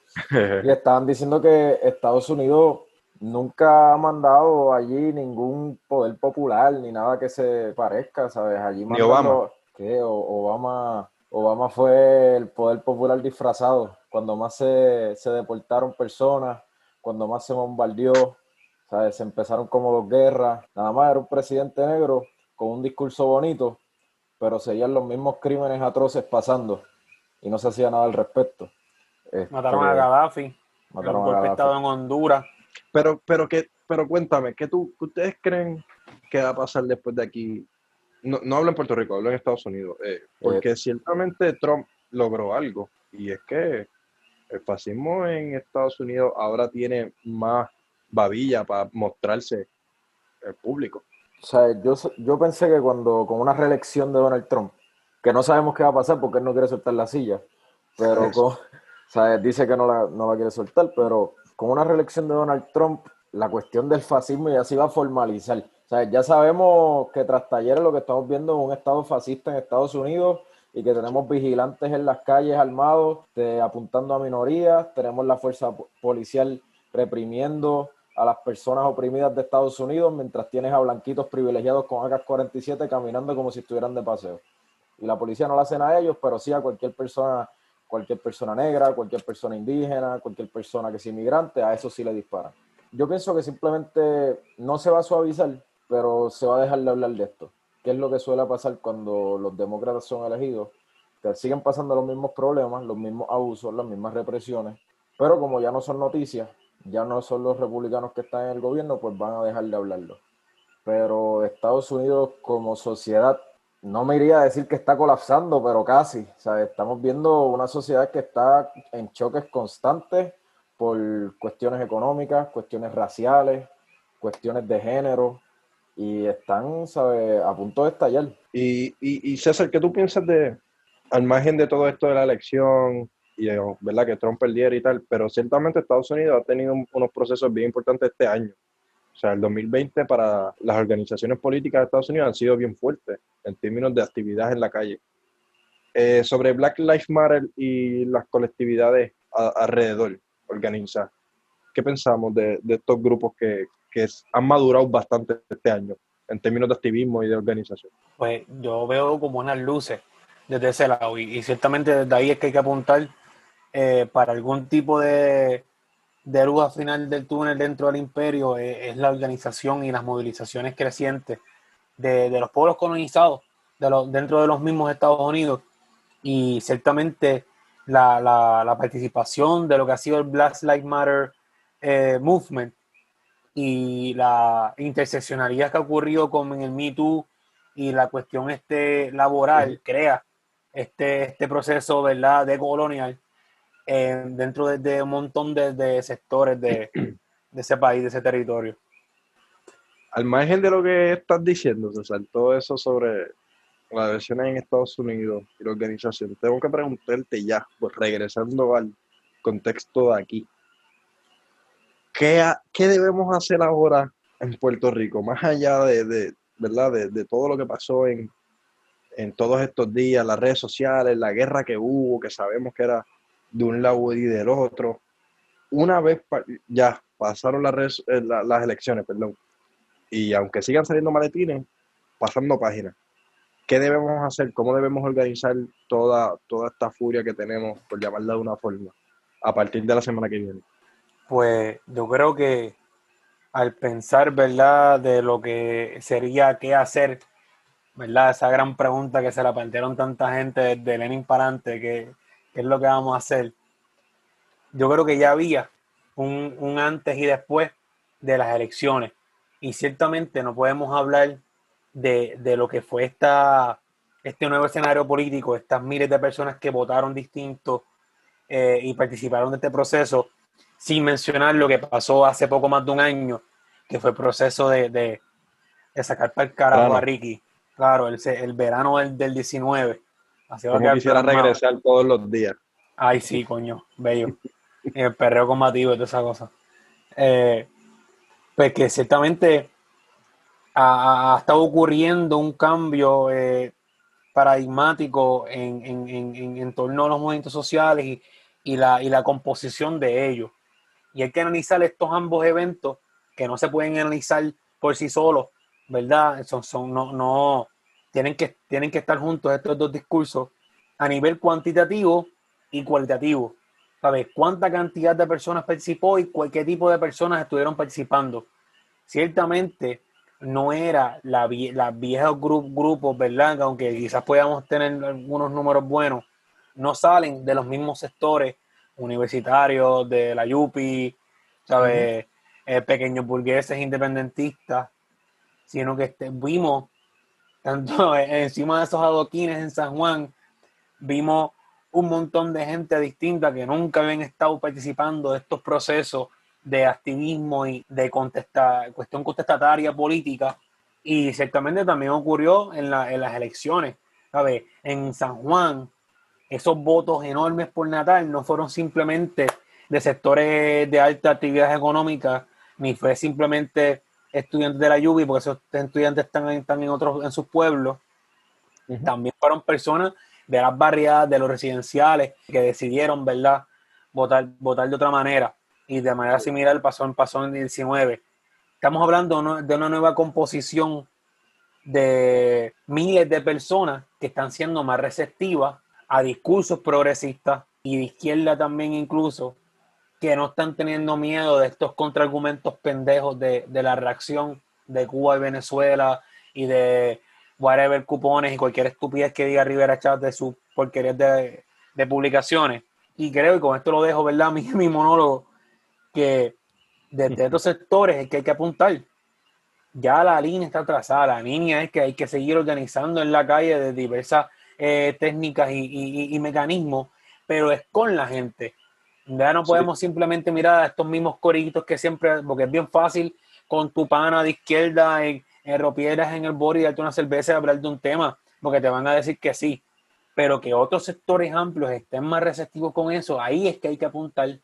y estaban diciendo que Estados Unidos nunca ha mandado allí ningún poder popular ni nada que se parezca, ¿sabes? Allí Ni Obama. Obama, Obama fue el poder popular disfrazado, cuando más se, se deportaron personas, cuando más se bombardeó, ¿sabes? Se empezaron como dos guerras, nada más era un presidente negro con un discurso bonito, pero seguían los mismos crímenes atroces pasando y no se hacía nada al respecto. Mataron a Este, Gaddafi. un Mataron a golpe de Gaddafi. Estado en Honduras. Pero, pero, que, pero cuéntame, ¿qué, tú, ustedes creen que va a pasar después de aquí? No, no hablo en Puerto Rico, hablo en Estados Unidos. eh, porque ciertamente Trump logró algo. Y es que el fascismo en Estados Unidos ahora tiene más babilla para mostrarse al público. O sea, yo, yo pensé que cuando con una reelección de Donald Trump, que no sabemos qué va a pasar porque él no quiere soltar la silla, pero con, dice que no la, no la quiere soltar, pero con una reelección de Donald Trump, la cuestión del fascismo ya se iba a formalizar. Ya sabemos que tras talleres lo que estamos viendo es un estado fascista en Estados Unidos y que tenemos vigilantes en las calles armados eh, apuntando a minorías, tenemos la fuerza po- policial reprimiendo a las personas oprimidas de Estados Unidos mientras tienes a blanquitos privilegiados con AK-47 caminando como si estuvieran de paseo. Y la policía no la hacen a ellos, pero sí a cualquier persona, cualquier persona negra, cualquier persona indígena, cualquier persona que sea inmigrante, a eso sí le disparan. Yo pienso que simplemente no se va a suavizar, pero se va a dejar de hablar de esto. ¿Qué es lo que suele pasar cuando los demócratas son elegidos? Que siguen pasando los mismos problemas, los mismos abusos, las mismas represiones, pero como ya no son noticias, ya no son los republicanos que están en el gobierno, pues van a dejar de hablarlo. Pero Estados Unidos como sociedad, no me iría a decir que está colapsando, pero casi. O sea, estamos viendo una sociedad que está en choques constantes por cuestiones económicas, cuestiones raciales, cuestiones de género, y están, ¿sabe? a punto de estallar. Y, y, y César, ¿qué tú piensas de, al margen de todo esto de la elección, y verdad que Trump perdiera y tal, pero ciertamente Estados Unidos ha tenido un- unos procesos bien importantes este año. O sea, el 2020 para las organizaciones políticas de Estados Unidos han sido bien fuertes en términos de actividad en la calle. Eh, sobre Black Lives Matter y las colectividades a- alrededor organizadas, ¿qué pensamos de, de estos grupos que, que han madurado bastante este año en términos de activismo y de organización? Pues yo veo como unas luces desde ese lado y, y ciertamente desde ahí es que hay que apuntar eh, para algún tipo de, de luz al final del túnel dentro del imperio es la organización y las movilizaciones crecientes de, de los pueblos colonizados de los, dentro de los mismos Estados Unidos y ciertamente la, la- la participación de lo que ha sido el Black Lives Matter eh, Movement y la interseccionalidad que ha ocurrido con el Me Too y la cuestión este laboral crea este, este proceso ¿verdad? de colonial eh, dentro de, de un montón de, de sectores de, de ese país, de ese territorio. Al margen de lo que estás diciendo, César, todo eso sobre las elecciones en Estados Unidos y la organización, tengo que preguntarte ya, pues regresando al contexto de aquí, ¿qué, ha- qué debemos hacer ahora en Puerto Rico? Más allá de, de, ¿verdad? de, de todo lo que pasó en, en todos estos días, las redes sociales, la guerra que hubo, que sabemos que era de un lado y del otro. Una vez ya pasaron las, eh, la- las elecciones, perdón, y aunque sigan saliendo maletines, pasando páginas. ¿Qué debemos hacer? ¿Cómo debemos organizar toda, toda esta furia que tenemos, por llamarla de una forma, a partir de la semana que viene? Pues yo creo que al pensar, ¿verdad?, de lo que sería qué hacer, ¿verdad? Esa gran pregunta que se la plantearon tanta gente desde Lenin para adelante, que qué es lo que vamos a hacer. Yo creo que ya había un, un antes y después de las elecciones. Y ciertamente no podemos hablar de, de lo que fue esta, este nuevo escenario político, estas miles de personas que votaron distinto eh, y participaron de este proceso, sin mencionar lo que pasó hace poco más de un año, que fue el proceso de, de, de sacar para el carajo Claro. a Ricky. Claro, el, se- el verano del, del 19. Así Como quisiera regresar todos los días. Ay, sí, coño, bello. El perreo combativo y toda esa cosa. Eh, pues que ciertamente ha, ha estado ocurriendo un cambio eh, paradigmático en, en, en, en, en torno a los movimientos sociales y, y, la, y la composición de ellos. Y hay que analizar estos ambos eventos que no se pueden analizar por sí solos, ¿verdad? Son, son, no, no, tienen que, tienen que estar juntos estos dos discursos a nivel cuantitativo y cualitativo. ¿Sabes? ¿Cuánta cantidad de personas participó y qué tipo de personas estuvieron participando? Ciertamente no era la, vie- las viejas gru- grupos, ¿verdad? Que Aunque quizás podamos tener algunos números buenos, no salen de los mismos sectores universitarios de la Yupi, ¿sabes? Eh, pequeños burgueses independentistas, sino que este, vimos, tanto encima de esos adoquines en San Juan, vimos un montón de gente distinta que nunca habían estado participando de estos procesos de activismo y de cuestión contestataria política. Y ciertamente también ocurrió en, las elecciones. En San Juan, esos votos enormes por Natal no fueron simplemente de sectores de alta actividad económica, ni fue simplemente estudiantes de la Yubi, porque esos estudiantes están, están en otros en sus pueblos. También fueron personas de las barriadas, de los residenciales, que decidieron, ¿verdad?, votar, votar de otra manera. Y de manera similar pasó en, pasó en 19. Estamos hablando de una nueva composición de miles de personas que están siendo más receptivas a discursos progresistas y de izquierda también incluso, que no están teniendo miedo de estos contraargumentos pendejos de, de la reacción de Cuba y Venezuela y de whatever cupones y cualquier estupidez que diga Rivera Chat de sus porquerías de, de, publicaciones. Y creo, y con esto lo dejo, ¿verdad? Mi, mi monólogo, que desde estos sectores es que hay que apuntar. Ya la línea está trazada, la línea es que hay que seguir organizando en la calle de diversas eh, técnicas y, y, mecanismos, pero es con la gente. Ya no podemos simplemente mirar a estos mismos coritos que siempre, porque es bien fácil con tu pana de izquierda en, en ropieras en el borde y darte una cerveza y hablar de un tema, porque te van a decir que sí, pero que otros sectores amplios estén más receptivos con eso, ahí es que hay que apuntar.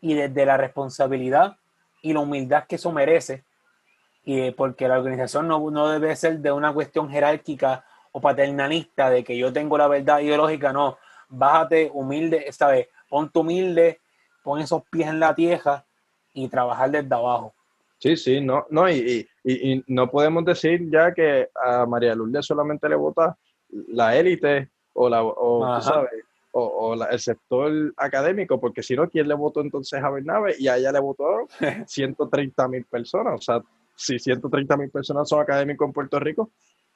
Y desde la responsabilidad y la humildad que eso merece, y porque la organización no, no debe ser de una cuestión jerárquica o paternalista de que yo tengo la verdad ideológica, no, bájate humilde, ¿sabes? Ponte humilde, pon esos pies en la tierra y trabajar desde abajo. Sí, sí, no, no, y, y, y, no podemos decir ya que a María Lourdes solamente le vota la élite o, la, o, tú sabes, o, o la, el sector académico, porque si no, ¿quién le votó entonces a Bernabe? Y a ella le votó 130 mil personas. O sea, si 130 mil personas son académicos en Puerto Rico,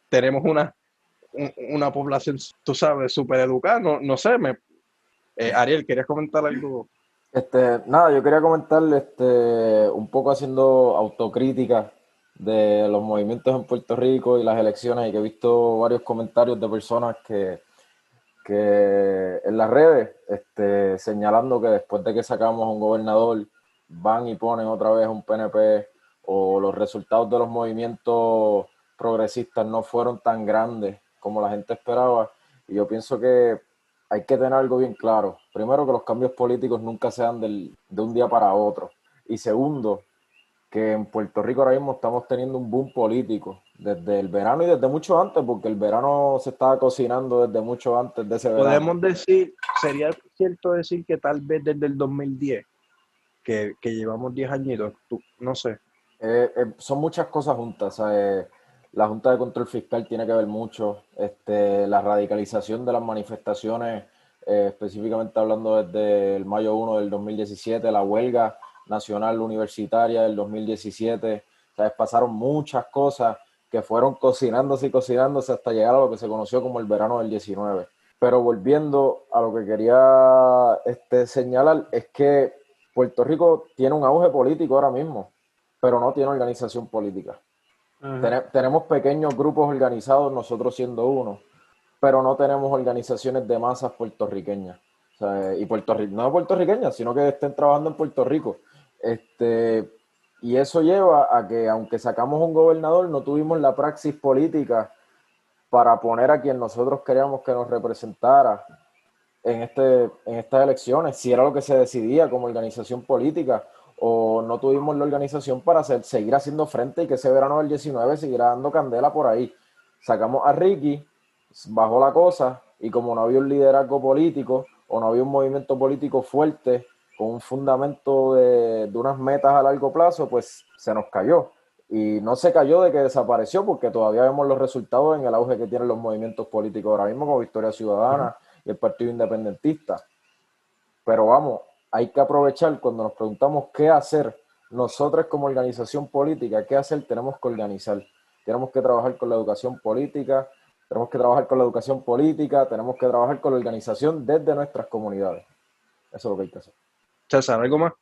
tenemos una, una población, tú sabes, súper educada. No, no sé, me, eh, Ariel, ¿querías comentar algo? Este, nada, yo quería comentar este, un poco haciendo autocrítica de los movimientos en Puerto Rico y las elecciones y que he visto varios comentarios de personas que, que en las redes este, señalando que después de que sacamos un gobernador van y ponen otra vez un PNP o los resultados de los movimientos progresistas no fueron tan grandes como la gente esperaba y yo pienso que hay que tener algo bien claro. Primero, que los cambios políticos nunca sean del, de un día para otro. Y segundo, que en Puerto Rico ahora mismo estamos teniendo un boom político desde el verano y desde mucho antes, porque el verano se estaba cocinando desde mucho antes de ese verano. Podemos decir, sería cierto decir que tal vez desde el 2010, que, que llevamos 10 añitos, tú, no sé. Eh, eh, son muchas cosas juntas. Eh, la Junta de Control Fiscal tiene que ver mucho. Este, la radicalización de las manifestaciones, eh, específicamente hablando desde el mayo 1 del 2017, la huelga nacional universitaria del 2017. ¿sabes? Pasaron muchas cosas que fueron cocinándose y cocinándose hasta llegar a lo que se conoció como el verano del 19. Pero volviendo a lo que quería este, señalar, es que Puerto Rico tiene un auge político ahora mismo, pero no tiene organización política. Ten tenemos pequeños grupos organizados, nosotros siendo uno, pero no tenemos organizaciones de masas puertorriqueñas. O sea, y Puerto no puertorriqueñas, sino que estén trabajando en Puerto Rico. Este, y eso lleva a que, aunque sacamos un gobernador, no tuvimos la praxis política para poner a quien nosotros queríamos que nos representara en, este, en estas elecciones, si era lo que se decidía como organización política, o no tuvimos la organización para hacer, seguir haciendo frente y que ese verano del 19 siguiera dando candela por ahí. Sacamos a Ricky, bajó la cosa y como no había un liderazgo político o no había un movimiento político fuerte con un fundamento de, de unas metas a largo plazo, pues se nos cayó. Y no se cayó de que desapareció porque todavía vemos los resultados en el auge que tienen los movimientos políticos ahora mismo como Victoria Ciudadana y el Partido Independentista. Pero vamos, hay que aprovechar cuando nos preguntamos qué hacer nosotros como organización política, qué hacer, tenemos que organizar. Tenemos que trabajar con la educación política, tenemos que trabajar con la educación política, tenemos que trabajar con la organización desde nuestras comunidades. Eso es lo que hay que hacer. César, ¿algo más?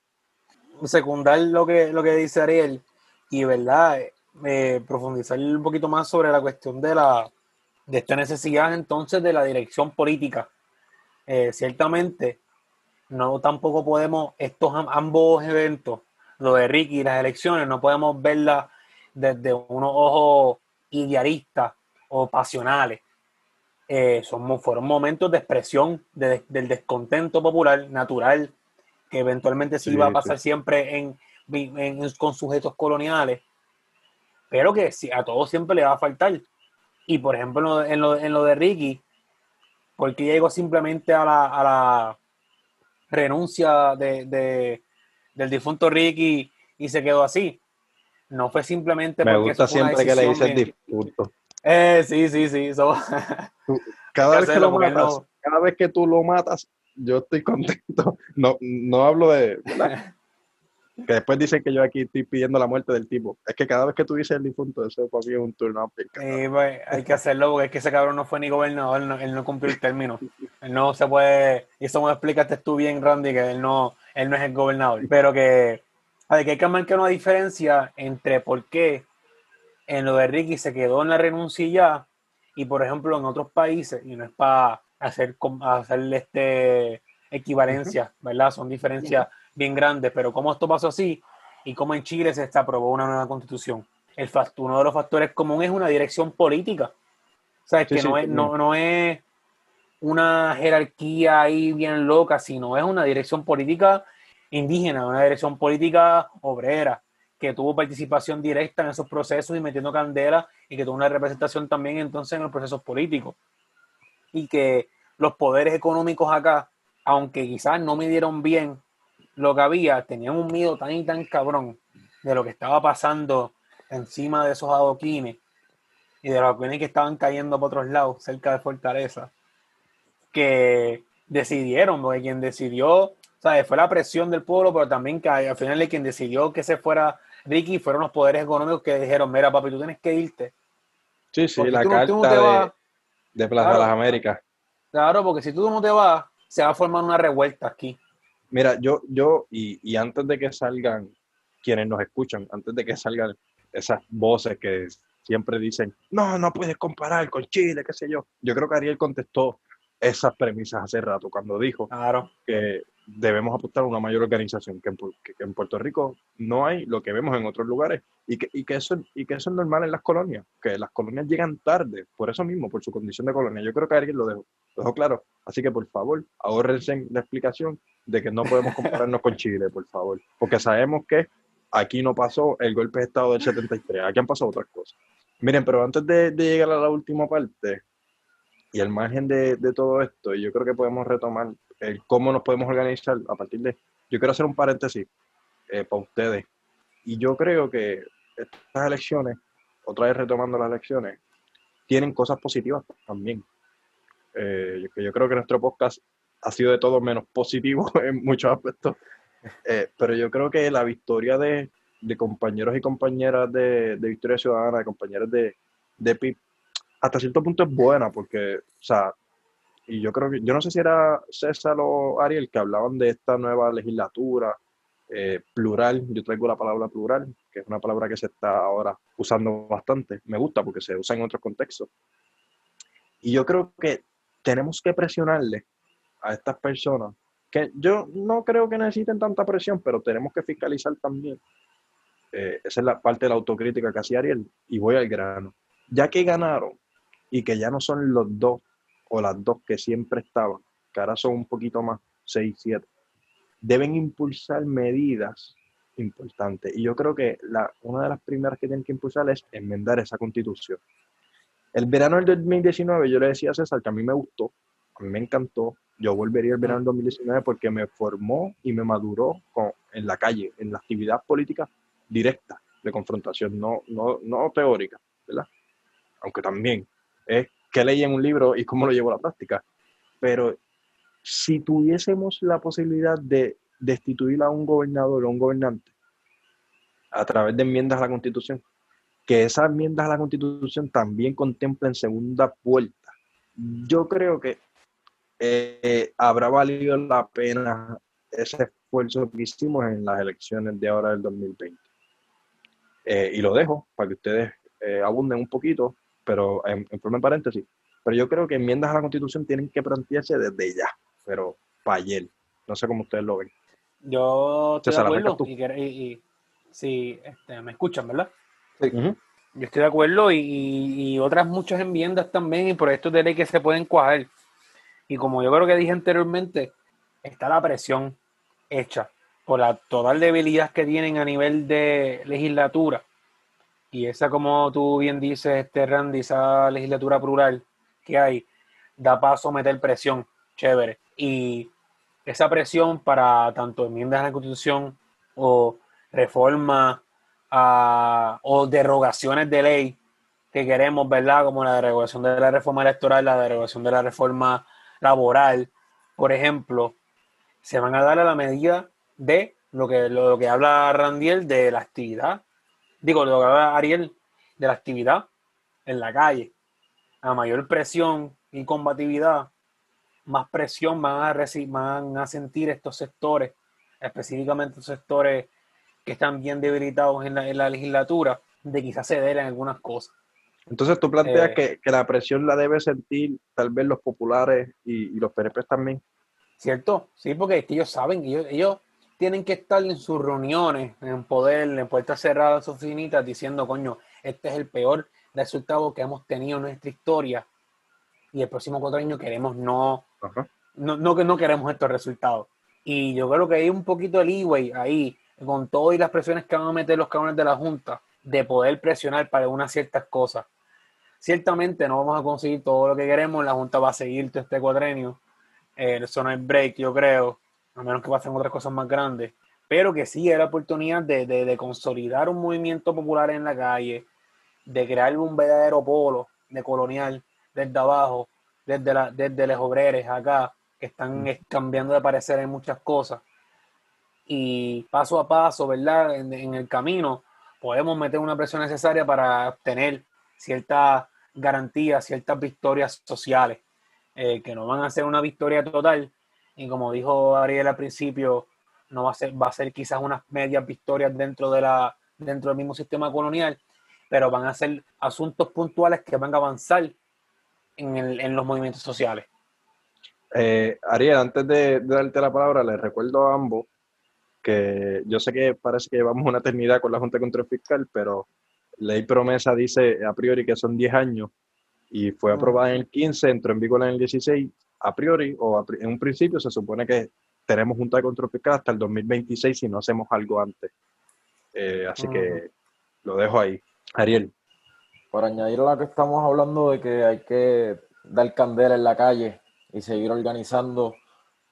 secundar lo que, lo que dice Ariel y, ¿verdad? Eh, profundizar un poquito más sobre la cuestión de la de esta necesidad entonces de la dirección política. Eh, ciertamente, no tampoco podemos, estos am- ambos eventos, lo de Ricky y las elecciones, no podemos verlas desde unos ojos idealistas o pasionales. Eh, son, fueron momentos de expresión de- del descontento popular natural que eventualmente se Sí, iba a sí. pasar siempre en, en- con sujetos coloniales, pero que a todos siempre le va a faltar. Y por ejemplo, en lo, en lo, en lo de Ricky, porque llegó simplemente a la, a la renuncia de, de- del difunto Ricky y se quedó así. No fue simplemente Me porque gusta fue una siempre que le bien- disfruto. Eh, sí, sí, sí. Cada vez que lo matas, no- cada vez que tú lo matas, yo estoy contento. No, no hablo de, ¿verdad? Que después dicen que yo aquí estoy pidiendo la muerte del tipo. Es que cada vez que tú dices el difunto, eso para mí es un turno Eh, pues, hay que hacerlo porque es que ese cabrón no fue ni gobernador, no- él no cumplió el término. Él no se puede, y eso me lo explicaste tú bien, Randy, que él no, él no es el gobernador. Pero que, a ver, que hay que marcar una diferencia entre por qué en lo de Ricky se quedó en la renuncia y ya, y por ejemplo en otros países, y no es para hacer, hacerle este equivalencia, ¿verdad? Son diferencias bien grandes, pero cómo esto pasó así y cómo en Chile se aprobó una nueva constitución. El fact- uno de los factores comunes es una dirección política. O sea, es Sí, que sí, no, es, común. no, no es una jerarquía ahí bien loca, sino es una dirección política indígena, una dirección política obrera, que tuvo participación directa en esos procesos y metiendo candela y que tuvo una representación también entonces en los procesos políticos. Y que los poderes económicos acá, aunque quizás no midieron bien lo que había, tenían un miedo tan y tan cabrón de lo que estaba pasando encima de esos adoquines y de los adoquines que estaban cayendo por otros lados, cerca de Fortaleza, que decidieron, porque quien decidió, ¿sabes? Fue la presión del pueblo, pero también que al final de quien decidió que se fuera Ricky fueron los poderes económicos que dijeron, mira papi, tú tienes que irte. Sí, sí, Porque la tú no- tú no carta te de, Plaza Claro. de las Américas. Claro, porque si tú no te vas, se va a formar una revuelta aquí. Mira, yo, yo, y, y antes de que salgan quienes nos escuchan, antes de que salgan esas voces que siempre dicen, no, no puedes comparar con Chile, qué sé yo. Yo creo que Ariel contestó esas premisas hace rato cuando dijo Claro. que debemos apostar a una mayor organización, que en, que- que en Puerto Rico no hay lo que vemos en otros lugares y que, y, que eso, y que eso es normal en las colonias, que las colonias llegan tarde, por eso mismo, por su condición de colonia. Yo creo que alguien lo dejó, lo dejó claro. Así que por favor, ahorrense la explicación de que no podemos compararnos con Chile, por favor, porque sabemos que aquí no pasó el golpe de Estado del 73, aquí han pasado otras cosas. Miren, pero antes de, llegar a la última parte, y al margen de, todo esto, yo creo que podemos retomar el cómo nos podemos organizar a partir de... Yo quiero hacer un paréntesis eh, para ustedes. Y yo creo que estas elecciones, otra vez retomando las elecciones, tienen cosas positivas también. Eh, yo creo que nuestro podcast ha sido de todo menos positivo en muchos aspectos. Eh, pero yo creo que la victoria de, de compañeros y compañeras de, de Victoria Ciudadana, de compañeros de, de PIB, hasta cierto punto es buena, porque, o sea, y yo creo que, yo no sé si era César o Ariel que hablaban de esta nueva legislatura eh, plural, yo traigo la palabra plural, que es una palabra que se está ahora usando bastante, me gusta porque se usa en otros contextos. Y yo creo que tenemos que presionarle a estas personas, que yo no creo que necesiten tanta presión, pero tenemos que fiscalizar también. Eh, esa es la parte de la autocrítica que hacía Ariel, y voy al grano. Ya que ganaron y que ya no son los dos o las dos que siempre estaban, que ahora son un poquito más, 6, 7, deben impulsar medidas importantes. Y yo creo que la, una de las primeras que tienen que impulsar es enmendar esa constitución. El verano del 2019, yo le decía a César que a mí me gustó, a mí me encantó. Yo volvería el verano del 2019 porque me formó y me maduró con- en la calle, en la actividad política directa de confrontación, no, no, no teórica, ¿verdad? Aunque también es que leí en un libro y cómo lo llevo a la práctica. Pero si tuviésemos la posibilidad de destituir a un gobernador o un gobernante a través de enmiendas a la Constitución, que esas enmiendas a la Constitución también contemplen segunda vuelta, yo creo que eh, ¿habrá valido la pena ese esfuerzo que hicimos en las elecciones de ahora del 2020? Eh, y lo dejo para que ustedes eh, abunden un poquito, pero en, en forma de paréntesis. Pero yo creo que enmiendas a la Constitución tienen que plantearse desde ya, pero para ayer. No sé cómo ustedes lo ven. Yo estoy César, de acuerdo. Y, y- y- sí, este, me escuchan, ¿verdad? Ujú. Yo estoy de acuerdo y, y- y otras muchas enmiendas también y proyectos de ley que se pueden cuajar. Y como yo creo que dije anteriormente, está la presión hecha por la total debilidad que tienen a nivel de legislatura. Y esa, como tú bien dices, este Randy, esa legislatura plural que hay, da paso a meter presión. Chévere. Y esa presión para tanto enmiendas a la Constitución o reformas a- o derogaciones de ley que queremos, ¿verdad? Como la derogación de la reforma electoral, la derogación de la reforma laboral, por ejemplo, se van a dar a la medida de lo que, lo que habla Randiel de la actividad, digo, lo que habla Ariel de la actividad en la calle. A mayor presión y combatividad, más presión van a, reci- van a sentir estos sectores, específicamente estos sectores que están bien debilitados en la, en la legislatura, de quizás ceder en algunas cosas. Entonces tú planteas Eh, que, que la presión la debe sentir tal vez los populares y, y los PNP también. ¿Cierto? Sí, porque es que ellos saben, ellos, ellos tienen que estar en sus reuniones, en poder, en puertas cerradas, sus oficinitas, diciendo, coño, este es el peor resultado que hemos tenido en nuestra historia y el próximo cuatro años queremos no, Ajá. no, no no queremos estos resultados. Y yo creo que hay un poquito de leeway ahí, con todo y las presiones que van a meter los cabrones de la Junta, de poder presionar para unas ciertas cosas. Ciertamente no vamos a conseguir todo lo que queremos, la Junta va a seguir todo este cuatrenio, eh, eso no es break, yo creo, a menos que pasen otras cosas más grandes, pero que sí era la oportunidad de, de- de consolidar un movimiento popular en la calle, de crear un verdadero polo de colonial desde abajo, desde, la, desde los obreros acá, que están eh, cambiando de parecer en muchas cosas. Y paso a paso, ¿verdad? En, en el camino podemos meter una presión necesaria para obtener ciertas garantías, ciertas victorias sociales, eh, que no van a ser una victoria total. Y como dijo Ariel al principio, no va a ser, va a ser quizás unas medias victorias dentro, de la, dentro del mismo sistema colonial, pero van a ser asuntos puntuales que van a avanzar en, el- en los movimientos sociales. Eh, Ariel, antes de, de darte la palabra, les recuerdo a ambos que yo sé que parece que llevamos una eternidad con la Junta de Control Fiscal, pero ley promesa dice a priori que son 10 años y fue aprobada en el 15, entró en vigor en el 16, a priori o a en un principio se supone que tenemos Junta de Control Fiscal hasta el 2026 si no hacemos algo antes. Eh, así que lo dejo ahí. Ariel, Para añadir a lo que estamos hablando de que hay que dar candela en la calle y seguir organizando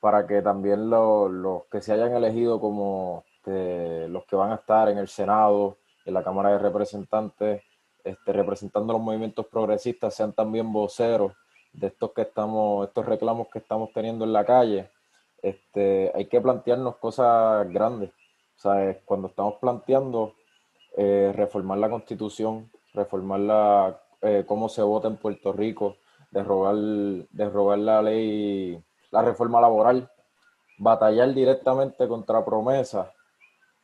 para que también lo- los que se hayan elegido como este, los que van a estar en el Senado, la Cámara de Representantes, este, representando los movimientos progresistas, sean también voceros de estos que estamos, estos reclamos que estamos teniendo en la calle. Este, hay que plantearnos cosas grandes. O sea, cuando estamos planteando eh, reformar la constitución, reformar la, eh, cómo se vota en Puerto Rico, derrogar, derrogar la ley, la reforma laboral, batallar directamente contra promesas.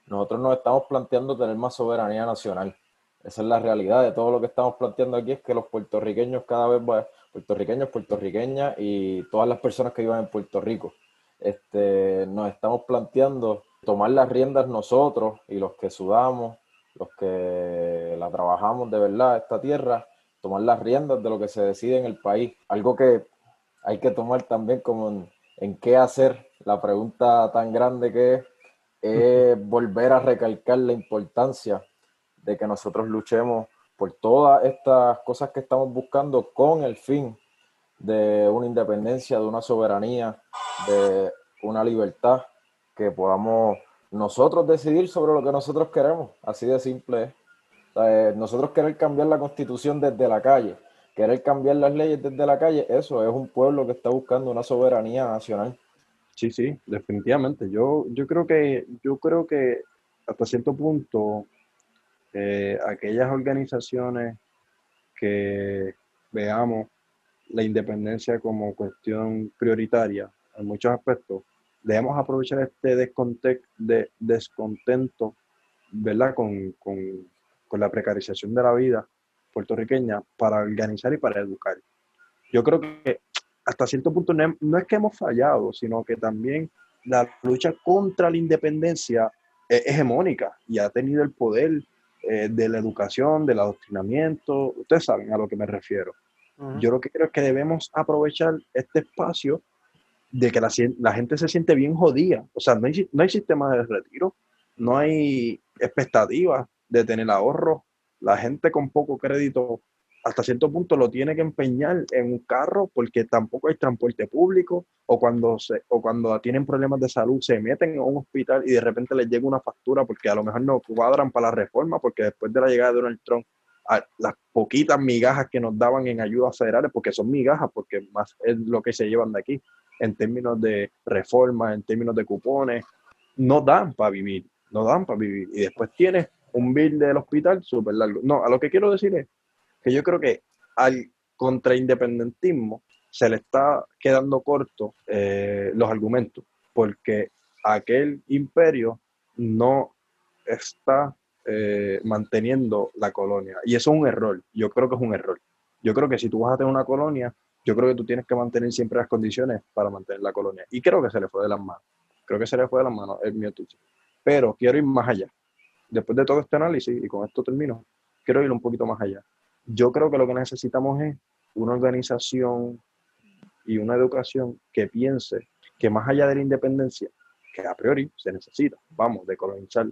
Nosotros nos estamos planteando tener más soberanía nacional. Esa es la realidad de todo lo que estamos planteando aquí, es que los puertorriqueños cada vez va, puertorriqueños, puertorriqueñas y todas las personas que vivan en Puerto Rico, este, nos estamos planteando tomar las riendas nosotros y los que sudamos, los que la trabajamos de verdad, esta tierra, tomar las riendas de lo que se decide en el país. Algo que hay que tomar también como en, en qué hacer, la pregunta tan grande que es, es volver a recalcar la importancia de que nosotros luchemos por todas estas cosas que estamos buscando con el fin de una independencia, de una soberanía, de una libertad, que podamos nosotros decidir sobre lo que nosotros queremos, así de simple es. Eh, nosotros querer cambiar la constitución desde la calle, querer cambiar las leyes desde la calle, eso es un pueblo que está buscando una soberanía nacional. Sí, sí, definitivamente. Yo, yo creo que, yo creo que hasta cierto punto eh, aquellas organizaciones que veamos la independencia como cuestión prioritaria en muchos aspectos, debemos aprovechar este de, descontento, ¿verdad? Con, con, con, la precarización de la vida puertorriqueña para organizar y para educar. Yo creo que hasta cierto punto no, es que hemos fallado, sino que también la lucha contra la independencia es hegemónica y ha tenido el poder eh, de la educación, del adoctrinamiento. Ustedes saben a lo que me refiero. Yo lo que creo es que debemos aprovechar este espacio de que la, gente se siente bien jodida. O sea, no hay, no hay sistema de retiro, no hay expectativas de tener ahorro. La gente con poco crédito hasta cierto punto lo tiene que empeñar en un carro porque tampoco hay transporte público o cuando, se, o cuando tienen problemas de salud se meten en un hospital y de repente les llega una factura porque a lo mejor no cuadran para la reforma porque después de la llegada de Donald Trump las poquitas migajas que nos daban en ayudas federales, porque son migajas, porque más es lo que se llevan de aquí, en términos de reforma, en términos de cupones, no dan para vivir, no dan para vivir. Y después tienes un bill del hospital súper largo. No, a lo que quiero decir es que yo creo que al contraindependentismo se le está quedando corto eh, los argumentos, porque aquel imperio no está eh, manteniendo la colonia. Y eso es un error. Yo creo que es un error. Yo creo que si tú vas a tener una colonia, yo creo que tú tienes que mantener siempre las condiciones para mantener la colonia. Y creo que se le fue de las manos. Creo que se le fue de las manos el mío Pero quiero ir más allá. Después de todo este análisis, y con esto termino, quiero ir un poquito más allá. Yo creo que lo que necesitamos es una organización y una educación que piense que más allá de la independencia, que a priori se necesita, vamos, de colonizar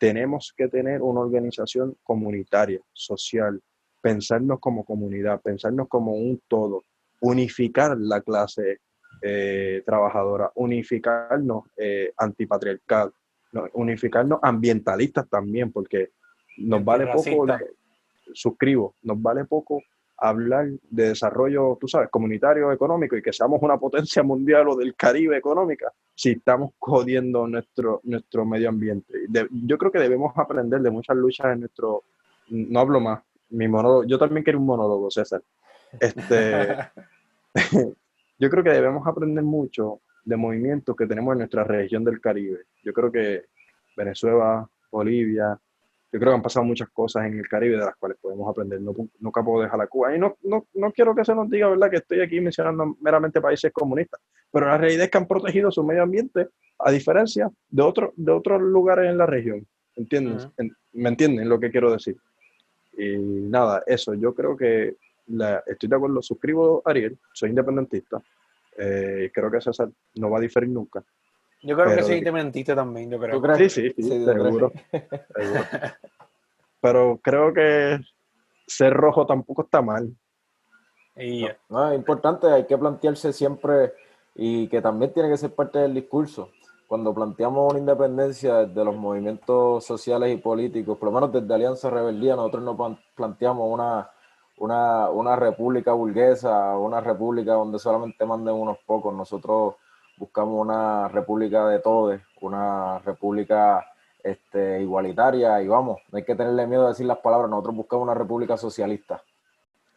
tenemos que tener una organización comunitaria, social, pensarnos como comunidad, pensarnos como un todo, unificar la clase eh, trabajadora, unificarnos eh, antipatriarcal, unificarnos ambientalistas también, porque nos vale poco, suscribo, nos vale poco hablar de desarrollo, tú sabes, comunitario, económico y que seamos una potencia mundial o del Caribe económica si estamos jodiendo nuestro, nuestro medio ambiente. yo creo que debemos aprender de muchas luchas en nuestro... No hablo más, mi monólogo, yo también quiero un monólogo, César. Este, yo creo que debemos aprender mucho de movimientos que tenemos en nuestra región del Caribe. Yo creo que Venezuela, Bolivia, yo creo que han pasado muchas cosas en el Caribe de las cuales podemos aprender. No, nunca puedo dejar la Cuba. Y no, no, no quiero que se nos diga, ¿verdad?, que estoy aquí mencionando meramente países comunistas. Pero la realidad es que han protegido su medio ambiente a diferencia de, otro, de otros lugares en la región. ¿Entiendes? ¿Me entienden lo que quiero decir? Y nada, eso. Yo creo que la, estoy de acuerdo. Suscribo a Ariel. Soy independentista. Eh, creo que César no va a diferir nunca. Yo creo que sí te mentiste también, yo creo. Sí, sí, sí, seguro, Pero creo que ser rojo tampoco está mal. Y... No, es importante, hay que plantearse siempre y que también tiene que ser parte del discurso. Cuando planteamos una independencia desde los movimientos sociales y políticos, por lo menos desde Alianza Rebeldía, nosotros no planteamos una, una, una república burguesa, una república donde solamente manden unos pocos. Nosotros buscamos una república de todos, una república este, igualitaria y vamos, no hay que tenerle miedo a decir las palabras, nosotros buscamos una república socialista.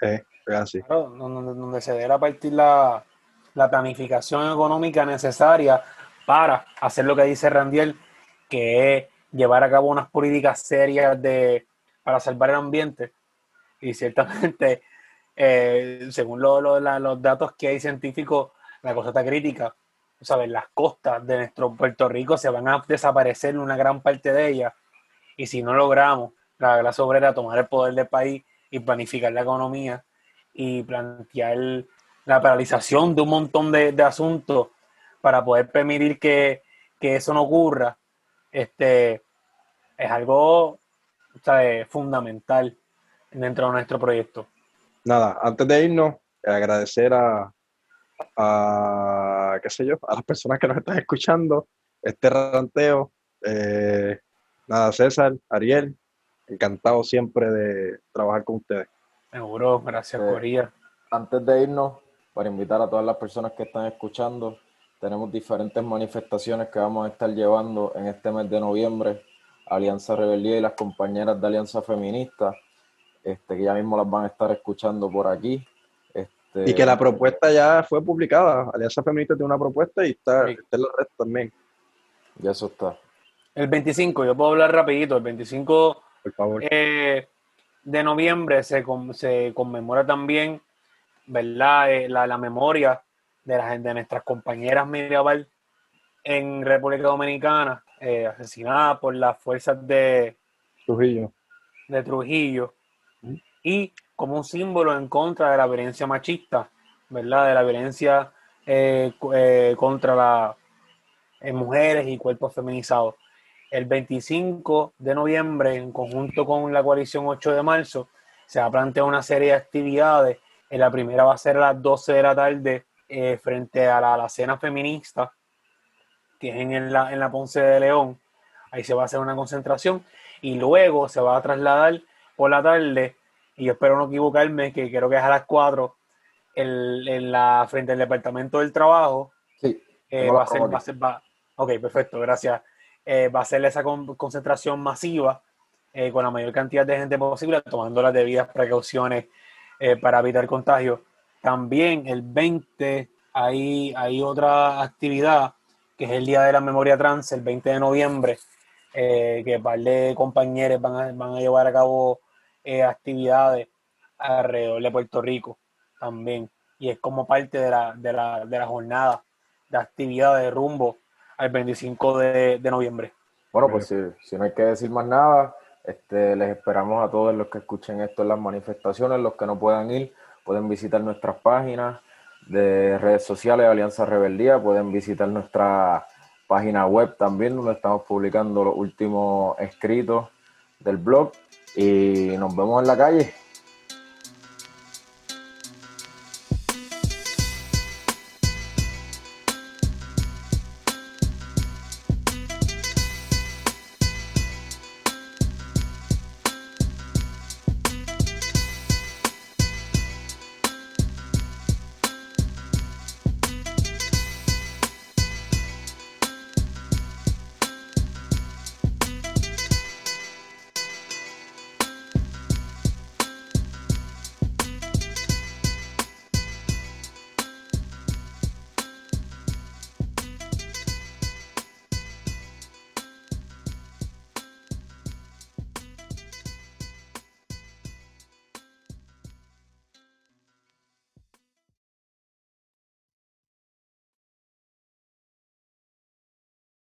Eh, es así. donde, se dé a partir la, la planificación económica necesaria para hacer lo que dice Randiel, que es llevar a cabo unas políticas serias de, para salvar el ambiente. Y ciertamente, eh, según los datos que hay científicos, la cosa está crítica. ¿Sabes? Las costas de nuestro Puerto Rico se van a desaparecer una gran parte de ellas. Y si no logramos la clase obrera tomar el poder del país y planificar la economía y plantear la paralización de un montón de, asuntos para poder permitir que, eso no ocurra, este, es algo fundamental dentro de nuestro proyecto. Nada, antes de irnos, agradecer a, qué sé yo, a las personas que nos están escuchando, este ranteo. Eh, nada, César, Ariel, encantado siempre de trabajar con ustedes. Seguro, gracias, eh, Antes de irnos, para invitar a todas las personas que están escuchando, tenemos diferentes manifestaciones que vamos a estar llevando en este mes de noviembre. Alianza Rebeldía y las compañeras de Alianza Feminista, este, que ya mismo las van a estar escuchando por aquí. Este, Y que la propuesta ya fue publicada. Alianza Feminista tiene una propuesta y está, Sí. está en la red también, Ya eso está. El 25, yo puedo hablar rapidito, el 25 por favor. eh, de noviembre se, con- se conmemora también, ¿verdad? Eh, la, la memoria de, la, de nuestras compañeras medieval en República Dominicana, eh, asesinadas por las fuerzas de, Trujillo. de Trujillo y como un símbolo en contra de la violencia machista, ¿verdad? De la violencia eh, eh, contra las mujeres y cuerpos feminizados. El 25 de noviembre, en conjunto con la coalición 8 de marzo, se va a plantear una serie de actividades. La primera va a ser a las 12 de la tarde eh, frente a la, la cena feminista, que es en la, en la Ponce de León. Ahí se va a hacer una concentración y luego se va a trasladar por la tarde, y yo espero no equivocarme, que creo que es a las 4, el- en la, frente al Departamento del Trabajo, Sí. eh, va, a ser, va a ser- va- ok, perfecto, gracias. Eh, va a ser esa con- concentración masiva eh, con la mayor cantidad de gente posible, tomando las debidas precauciones para evitar contagio. También el 20 hay, hay otra actividad que es el Día de la Memoria Trans, el 20 de noviembre, que un par de compañeros van a, van a llevar a cabo eh, actividades alrededor de Puerto Rico también. Y es como parte de la, de la, de la jornada de actividades de rumbo al 25 de, de noviembre. Bueno, pues si, no hay que decir más nada, este, les esperamos a todos los que escuchen esto en las manifestaciones, los que no puedan ir, pueden visitar nuestras páginas de redes sociales, Alianza Rebeldía, pueden visitar nuestra página web también, donde estamos publicando los últimos escritos del blog y nos vemos en la calle.